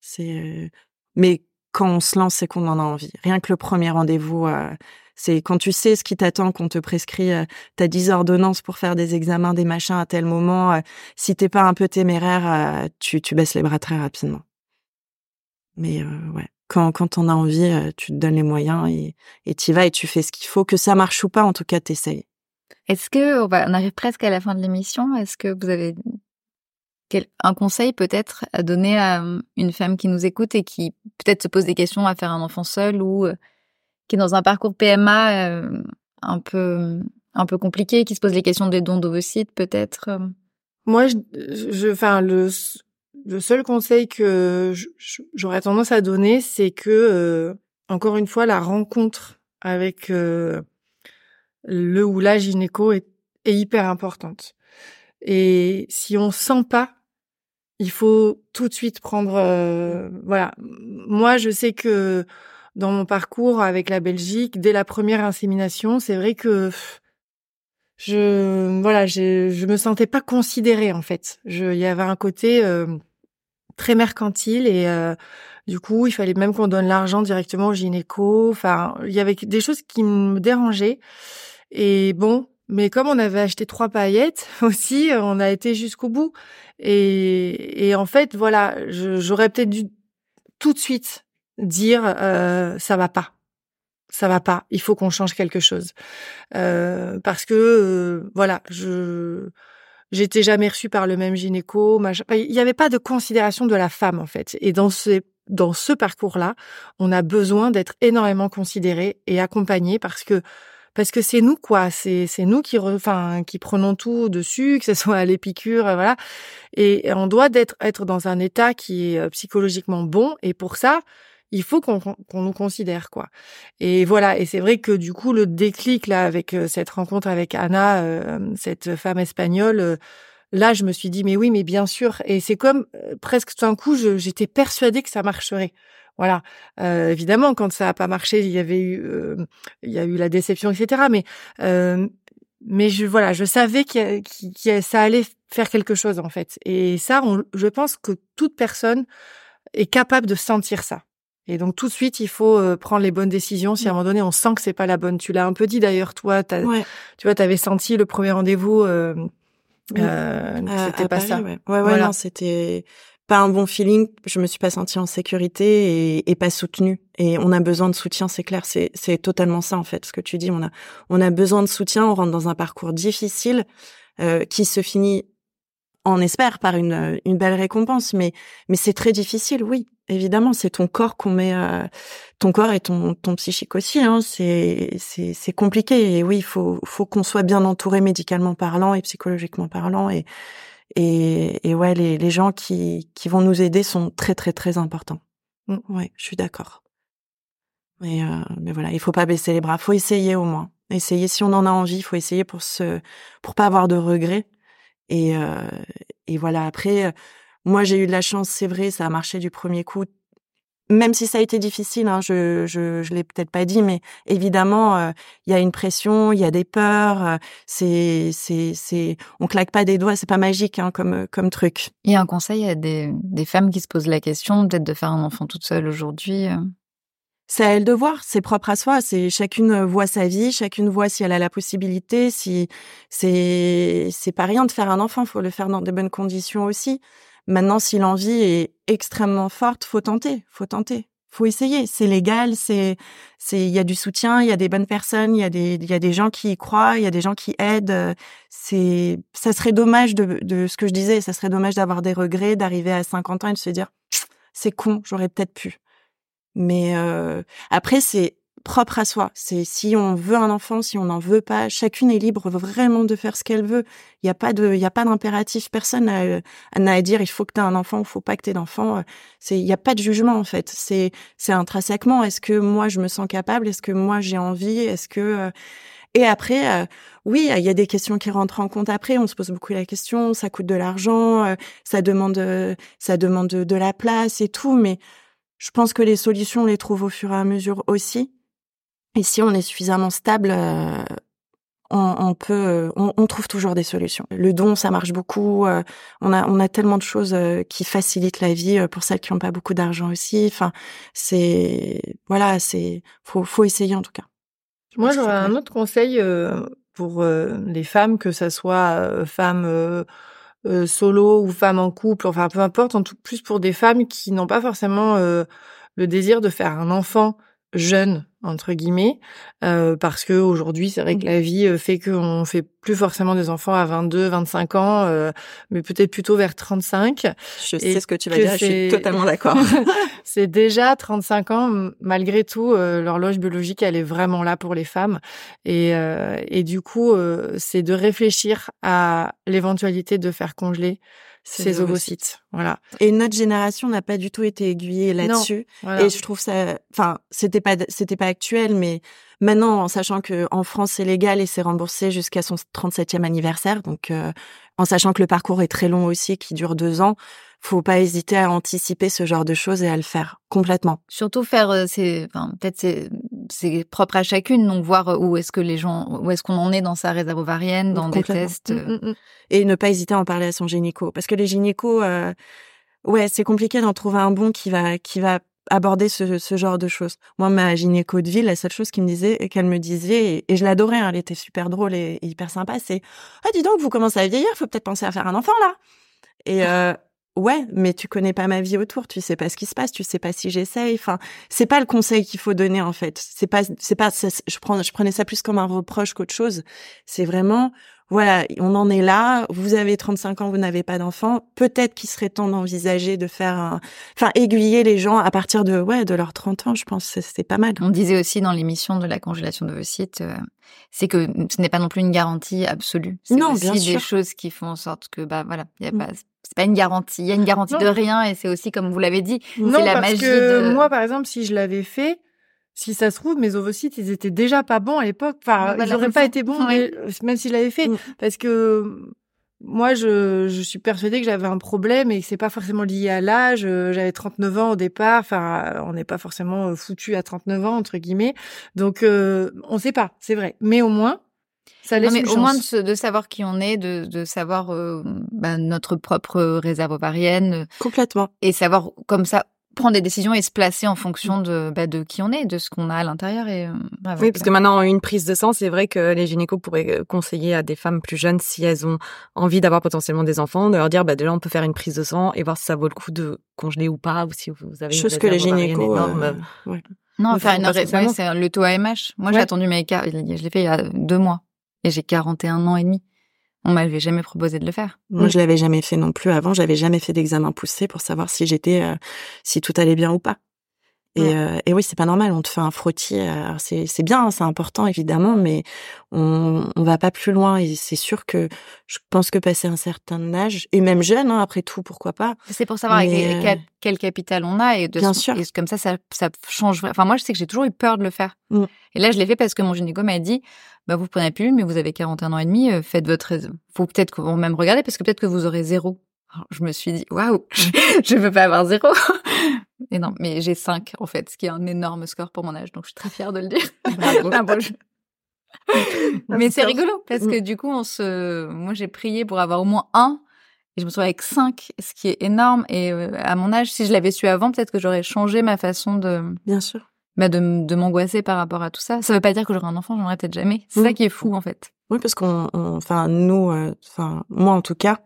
C'est mais quand on se lance, c'est qu'on en a envie. Rien que le premier rendez-vous, C'est quand tu sais ce qui t'attend, qu'on te prescrit, euh, t'as 10 ordonnances pour faire des examens, des machins à tel moment. Euh, si t'es pas un peu téméraire, euh, tu, tu baisses les bras très rapidement. Mais ouais, quand, quand t'en as envie, tu te donnes les moyens et, et t'y vas et tu fais ce qu'il faut. Que ça marche ou pas, en tout cas, t'essayes. Est-ce que, on, va, on arrive presque à la fin de l'émission, est-ce que vous avez quel, un conseil peut-être à donner à une femme qui nous écoute et qui peut-être se pose des questions à faire un enfant seul ou qui est dans un parcours PMA euh, un peu un peu compliqué, qui se pose les questions des dons d'ovocytes peut-être. Euh? Moi, je, enfin le le seul conseil que j'aurais tendance à donner, c'est que euh, encore une fois la rencontre avec le ou la gynéco est, hyper importante. Et si on sent pas, il faut tout de suite prendre. voilà. Moi, je sais que dans mon parcours avec la Belgique, dès la première insémination, c'est vrai que je voilà, je, je me sentais pas considérée en fait. il y avait un côté euh, très mercantile et euh, du coup, il fallait même qu'on donne l'argent directement au gynéco. Enfin, il y avait des choses qui me dérangeaient. Et bon, mais comme on avait acheté trois paillettes (laughs) aussi, on a été jusqu'au bout. Et, et en fait, voilà, j'aurais peut-être dû tout de suite dire euh, ça va pas, ça va pas, il faut qu'on change quelque chose euh, parce que euh, voilà, je j'étais jamais reçue par le même gynéco, il n'y avait pas de considération de la femme en fait. Et dans ce dans ce parcours-là, on a besoin d'être énormément considéré et accompagné parce que parce que c'est nous quoi, c'est c'est nous qui enfin qui prenons tout dessus, que ce soit à l'épicure, voilà. Et, on doit d'être être dans un état qui est psychologiquement bon et pour ça, il faut qu'on nous considère quoi. Et voilà, et c'est vrai que du coup le déclic là avec euh, cette rencontre avec Anna, euh, cette femme espagnole, euh, là je me suis dit mais oui mais bien sûr. Et c'est comme presque tout un coup j'étais persuadée que ça marcherait. Voilà. évidemment, quand ça a pas marché, il y avait eu, il y a eu la déception, etc. Mais mais je voilà, je savais que, ça allait faire quelque chose en fait. Et ça, je pense que toute personne est capable de sentir ça. Et donc tout de suite, il faut euh, prendre les bonnes décisions. Si à un moment donné, on sent que c'est pas la bonne, tu l'as un peu dit d'ailleurs, toi, tu vois, t'avais senti le premier rendez-vous, euh, euh, c'était pas ça. Ouais, ouais, ouais non, c'était pas un bon feeling. Je me suis pas sentie en sécurité et, et pas soutenue. Et on a besoin de soutien, c'est clair. C'est c'est totalement ça en fait, ce que tu dis. On a on a besoin de soutien. On rentre dans un parcours difficile euh, qui se finit on espère par une, une belle récompense, mais mais c'est très difficile, oui, évidemment, c'est ton corps qu'on met, euh, ton corps et ton ton psychique aussi, hein, c'est c'est c'est compliqué et oui, il faut faut qu'on soit bien entouré médicalement parlant et psychologiquement parlant et et, et ouais, les les gens qui qui vont nous aider sont très très très importants. Mmh, ouais, je suis d'accord. Mais euh, mais voilà, il faut pas baisser les bras, faut essayer au moins. Essayer si on en a envie, il faut essayer pour se pour pas avoir de regrets et, euh, et voilà, après, euh, moi j'ai eu de la chance, c'est vrai, ça a marché du premier coup. Même si ça a été difficile, hein, je je, je l'ai peut-être pas dit, mais évidemment euh, il y a une pression, il y a des peurs. c'est c'est c'est on claque pas des doigts, c'est pas magique hein, comme comme truc. Il y a un conseil à des des femmes qui se posent la question peut-être de faire un enfant toute seule aujourd'hui c'est à elle de voir, c'est propre à soi, c'est chacune voit sa vie, chacune voit si elle a la possibilité, si c'est c'est pas rien de faire un enfant, faut le faire dans de bonnes conditions aussi. Maintenant, si l'envie est extrêmement forte, faut tenter, faut tenter, faut essayer. C'est légal, c'est c'est il y a du soutien, il y a des bonnes personnes, il y a des il y a des gens qui y croient, il y a des gens qui aident. C'est ça serait dommage de de ce que je disais, ça serait dommage d'avoir des regrets, d'arriver à 50 ans et de se dire c'est con, j'aurais peut-être pu. Mais euh, après, c'est propre à soi. C'est si on veut un enfant, si on n'en veut pas, chacune est libre vraiment de faire ce qu'elle veut. Il n'y a pas de, il y a pas d'impératif. Personne n'a à dire il faut que tu aies un enfant, il faut pas que tu aies d'enfant. C'est, il n'y a pas de jugement en fait. C'est, c'est intrinsèquement. Est-ce que moi je me sens capable? Est-ce que moi j'ai envie? Est-ce que euh, et après, euh, oui, il y a des questions qui rentrent en compte après. On se pose beaucoup la question. Ça coûte de l'argent, ça demande, ça demande de la place et tout. Mais je pense que les solutions, on les trouve au fur et à mesure aussi. Et si on est suffisamment stable, euh, on, peut, euh, on, trouve toujours des solutions. Le don, ça marche beaucoup. Euh, on a, on a tellement de choses qui facilitent la vie pour celles qui n'ont pas beaucoup d'argent aussi. Enfin, c'est, voilà, c'est, faut, faut essayer en tout cas. Moi, j'aurais un autre conseil pour les femmes, que ça soit femmes solo ou femmes en couple, enfin peu importe, en tout plus pour des femmes qui n'ont pas forcément le désir de faire un enfant jeune entre guillemets euh, parce que aujourd'hui c'est vrai que la vie euh, fait qu'on fait plus forcément des enfants à 22 25 ans euh, mais peut-être plutôt vers 35 Je Et sais ce que tu vas que dire, je suis totalement d'accord. (laughs) (laughs) c'est déjà 35 ans malgré tout euh, l'horloge biologique elle est vraiment là pour les femmes. Et euh, et du coup euh, c'est de réfléchir à l'éventualité de faire congeler ces ovocytes voilà Et notre génération n'a pas du tout été aiguillée là-dessus. Voilà. Et je trouve ça, enfin, c'était pas, c'était pas actuel, mais maintenant, en sachant que en France c'est légal et c'est remboursé jusqu'à son 37e anniversaire, donc euh, en sachant que le parcours est très long aussi, qui dure deux ans, faut pas hésiter à anticiper ce genre de choses et à le faire complètement. Surtout faire, euh, c'est, enfin, peut-être c'est, propre à chacune, donc voir euh, où est-ce que les gens, où est-ce qu'on en est dans sa réserve ovarienne, dans des tests. euh, Mm, mm, mm. Et ne pas hésiter à en parler à son gynéco, parce que les gynécos, euh, ouais, c'est compliqué d'en trouver un bon qui va, qui va aborder ce, ce genre de choses. Moi, ma gynéco de ville, la seule chose qu'elle me disait, qu'elle me disait, et, et je l'adorais, hein, elle était super drôle et, et hyper sympa, c'est ah dis donc, vous commencez à vieillir, faut peut-être penser à faire un enfant là. Et (laughs) euh, ouais, mais tu connais pas ma vie autour, tu sais pas ce qui se passe, tu sais pas si j'essaye. Enfin, c'est pas le conseil qu'il faut donner en fait. C'est pas, c'est pas, ça- je prends, je prenais ça plus comme un reproche qu'autre chose. C'est vraiment voilà, on en est là. Vous avez 35 ans, vous n'avez pas d'enfant. Peut-être qu'il serait temps d'envisager de faire un, enfin, aiguiller les gens à partir de, ouais, de leurs 30 ans, je pense, c'est- pas mal. On disait aussi dans l'émission de la congélation d'ovocytes, euh, c'est que ce n'est pas non plus une garantie absolue. C'est Non, aussi bien des sûr. choses qui font en sorte que, bah voilà, il y a Mm. pas, c'est pas une garantie. Il y a une garantie Non. de rien et c'est aussi comme vous l'avez dit, c'est la parce magie que de. moi, par exemple, si je l'avais fait, si ça se trouve, mes ovocytes, ils étaient déjà pas bons à l'époque. Enfin, Ah, bah, ils la auraient même pas été bons, Oui. mais- même si je l'avais fait. Mm. Parce que moi, je, je suis persuadée que j'avais un problème et que c'est pas forcément lié à l'âge. Euh, J'avais 39 ans au départ. Enfin, on n'est pas forcément foutu à 39 ans, entre guillemets. Donc, euh, on sait pas, c'est vrai. Mais au moins, ça laisse Non, mais une au moins de, savoir qui on est, de, de savoir euh, bah, notre propre réserve ovarienne euh, Complètement. et savoir comme ça prendre des décisions et se placer en fonction de, bah, de qui on est, de ce qu'on a à l'intérieur. Et, euh, bah, Oui, parce que maintenant, une prise de sang, c'est vrai que les gynécos pourraient conseiller à des femmes plus jeunes, si elles ont envie d'avoir potentiellement des enfants, de leur dire, bah, déjà, on peut faire une prise de sang et voir si ça vaut le coup de congeler ou pas, ou si vous avez une Chose que les gynécos, énorme. euh, ouais. Non, faire faisons une ouais, c'est le taux AMH. Moi, j'ai attendu mes cas, je l'ai fait il y a deux mois et j'ai 41 ans et demi. On m'avait jamais proposé de le faire. Moi, je l'avais jamais fait non plus avant. J'avais jamais fait d'examen poussé pour savoir si j'étais, euh, si tout allait bien ou pas. Et, Ouais. euh, et oui, c'est pas normal. On te fait un frottis. euh, C'est bien, hein, c'est important évidemment, mais on on va pas plus loin. Et c'est sûr que je pense que passer un certain âge et même jeune, hein, après tout, pourquoi pas. C'est pour savoir avec Mais, quel, capital on a et de Bien ce- sûr. et comme ça, ça, ça change. Enfin, moi, je sais que j'ai toujours eu peur de le faire. Mm. Et là, je l'ai fait parce que mon gynéco m'a dit, bah, vous prenez la pilule, mais vous avez 41 ans et demi, euh, faites votre, faut peut-être qu'on même regarder parce que peut-être que vous aurez zéro. Alors, je me suis dit, waouh, (laughs) je veux pas avoir zéro. Non, mais j'ai 5 en fait, ce qui est un énorme score pour mon âge, donc je suis très fière de le dire. (laughs) Bravo. Ah, bon, je- mais c'est rigolo parce que du coup, on se, moi j'ai prié pour avoir au moins un et je me retrouve avec cinq, ce qui est énorme. Et euh, à mon âge, si je l'avais su avant, peut-être que j'aurais changé ma façon de, Bien sûr. bah, de, de m'angoisser par rapport à tout ça. Ça veut pas dire que j'aurai un enfant, j'en aurai peut-être jamais. C'est ça Mm. qui est fou en fait. Oui, parce qu'on, on- enfin nous, euh, enfin moi en tout cas,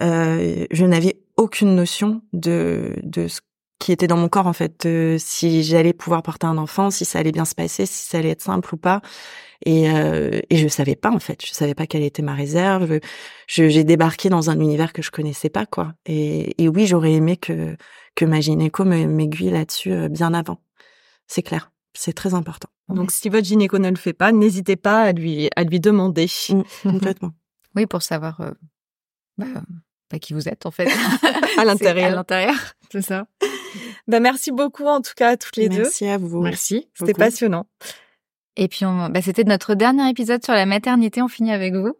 euh, je n'avais aucune notion de de ce qui était dans mon corps en fait, de si j'allais pouvoir porter un enfant, si ça allait bien se passer, si ça allait être simple ou pas. Et euh, et je savais pas en fait, je savais pas quelle était ma réserve. Je, j'ai débarqué dans un univers que je connaissais pas quoi. Et, et oui, j'aurais aimé que que ma gynéco me- m'aiguille là-dessus euh, bien avant. C'est clair, c'est très important. Donc, si votre gynéco ne le fait pas, n'hésitez pas à lui, à lui demander. Mm, (laughs) complètement. Oui, pour savoir euh, bah, bah, qui vous êtes en fait. (laughs) À l'intérieur. À l'intérieur. C'est ça. Bah, merci beaucoup, en tout cas, à toutes les Merci à vous. deux. Merci. C'était passionnant. Et puis, on- bah, c'était notre dernier épisode sur la maternité. On finit avec vous.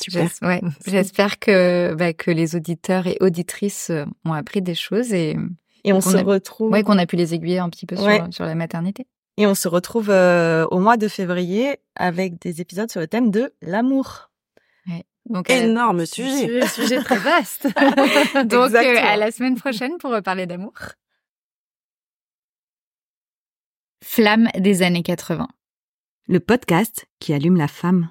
Super. Ouais. J'espère que, bah, que les auditeurs et auditrices euh, ont appris des choses et Et on Qu'on se a- retrouve. ouais, qu'on a pu les aiguiller un petit peu sur, Ouais. sur la maternité. Et on se retrouve euh, au mois de février avec des épisodes sur le thème de l'amour. Donc, à- Énorme sujet. Sujet, sujet très (laughs) vaste. (laughs) donc euh, à la semaine prochaine pour reparler d'amour. Flamme des années 80. le podcast qui allume la femme.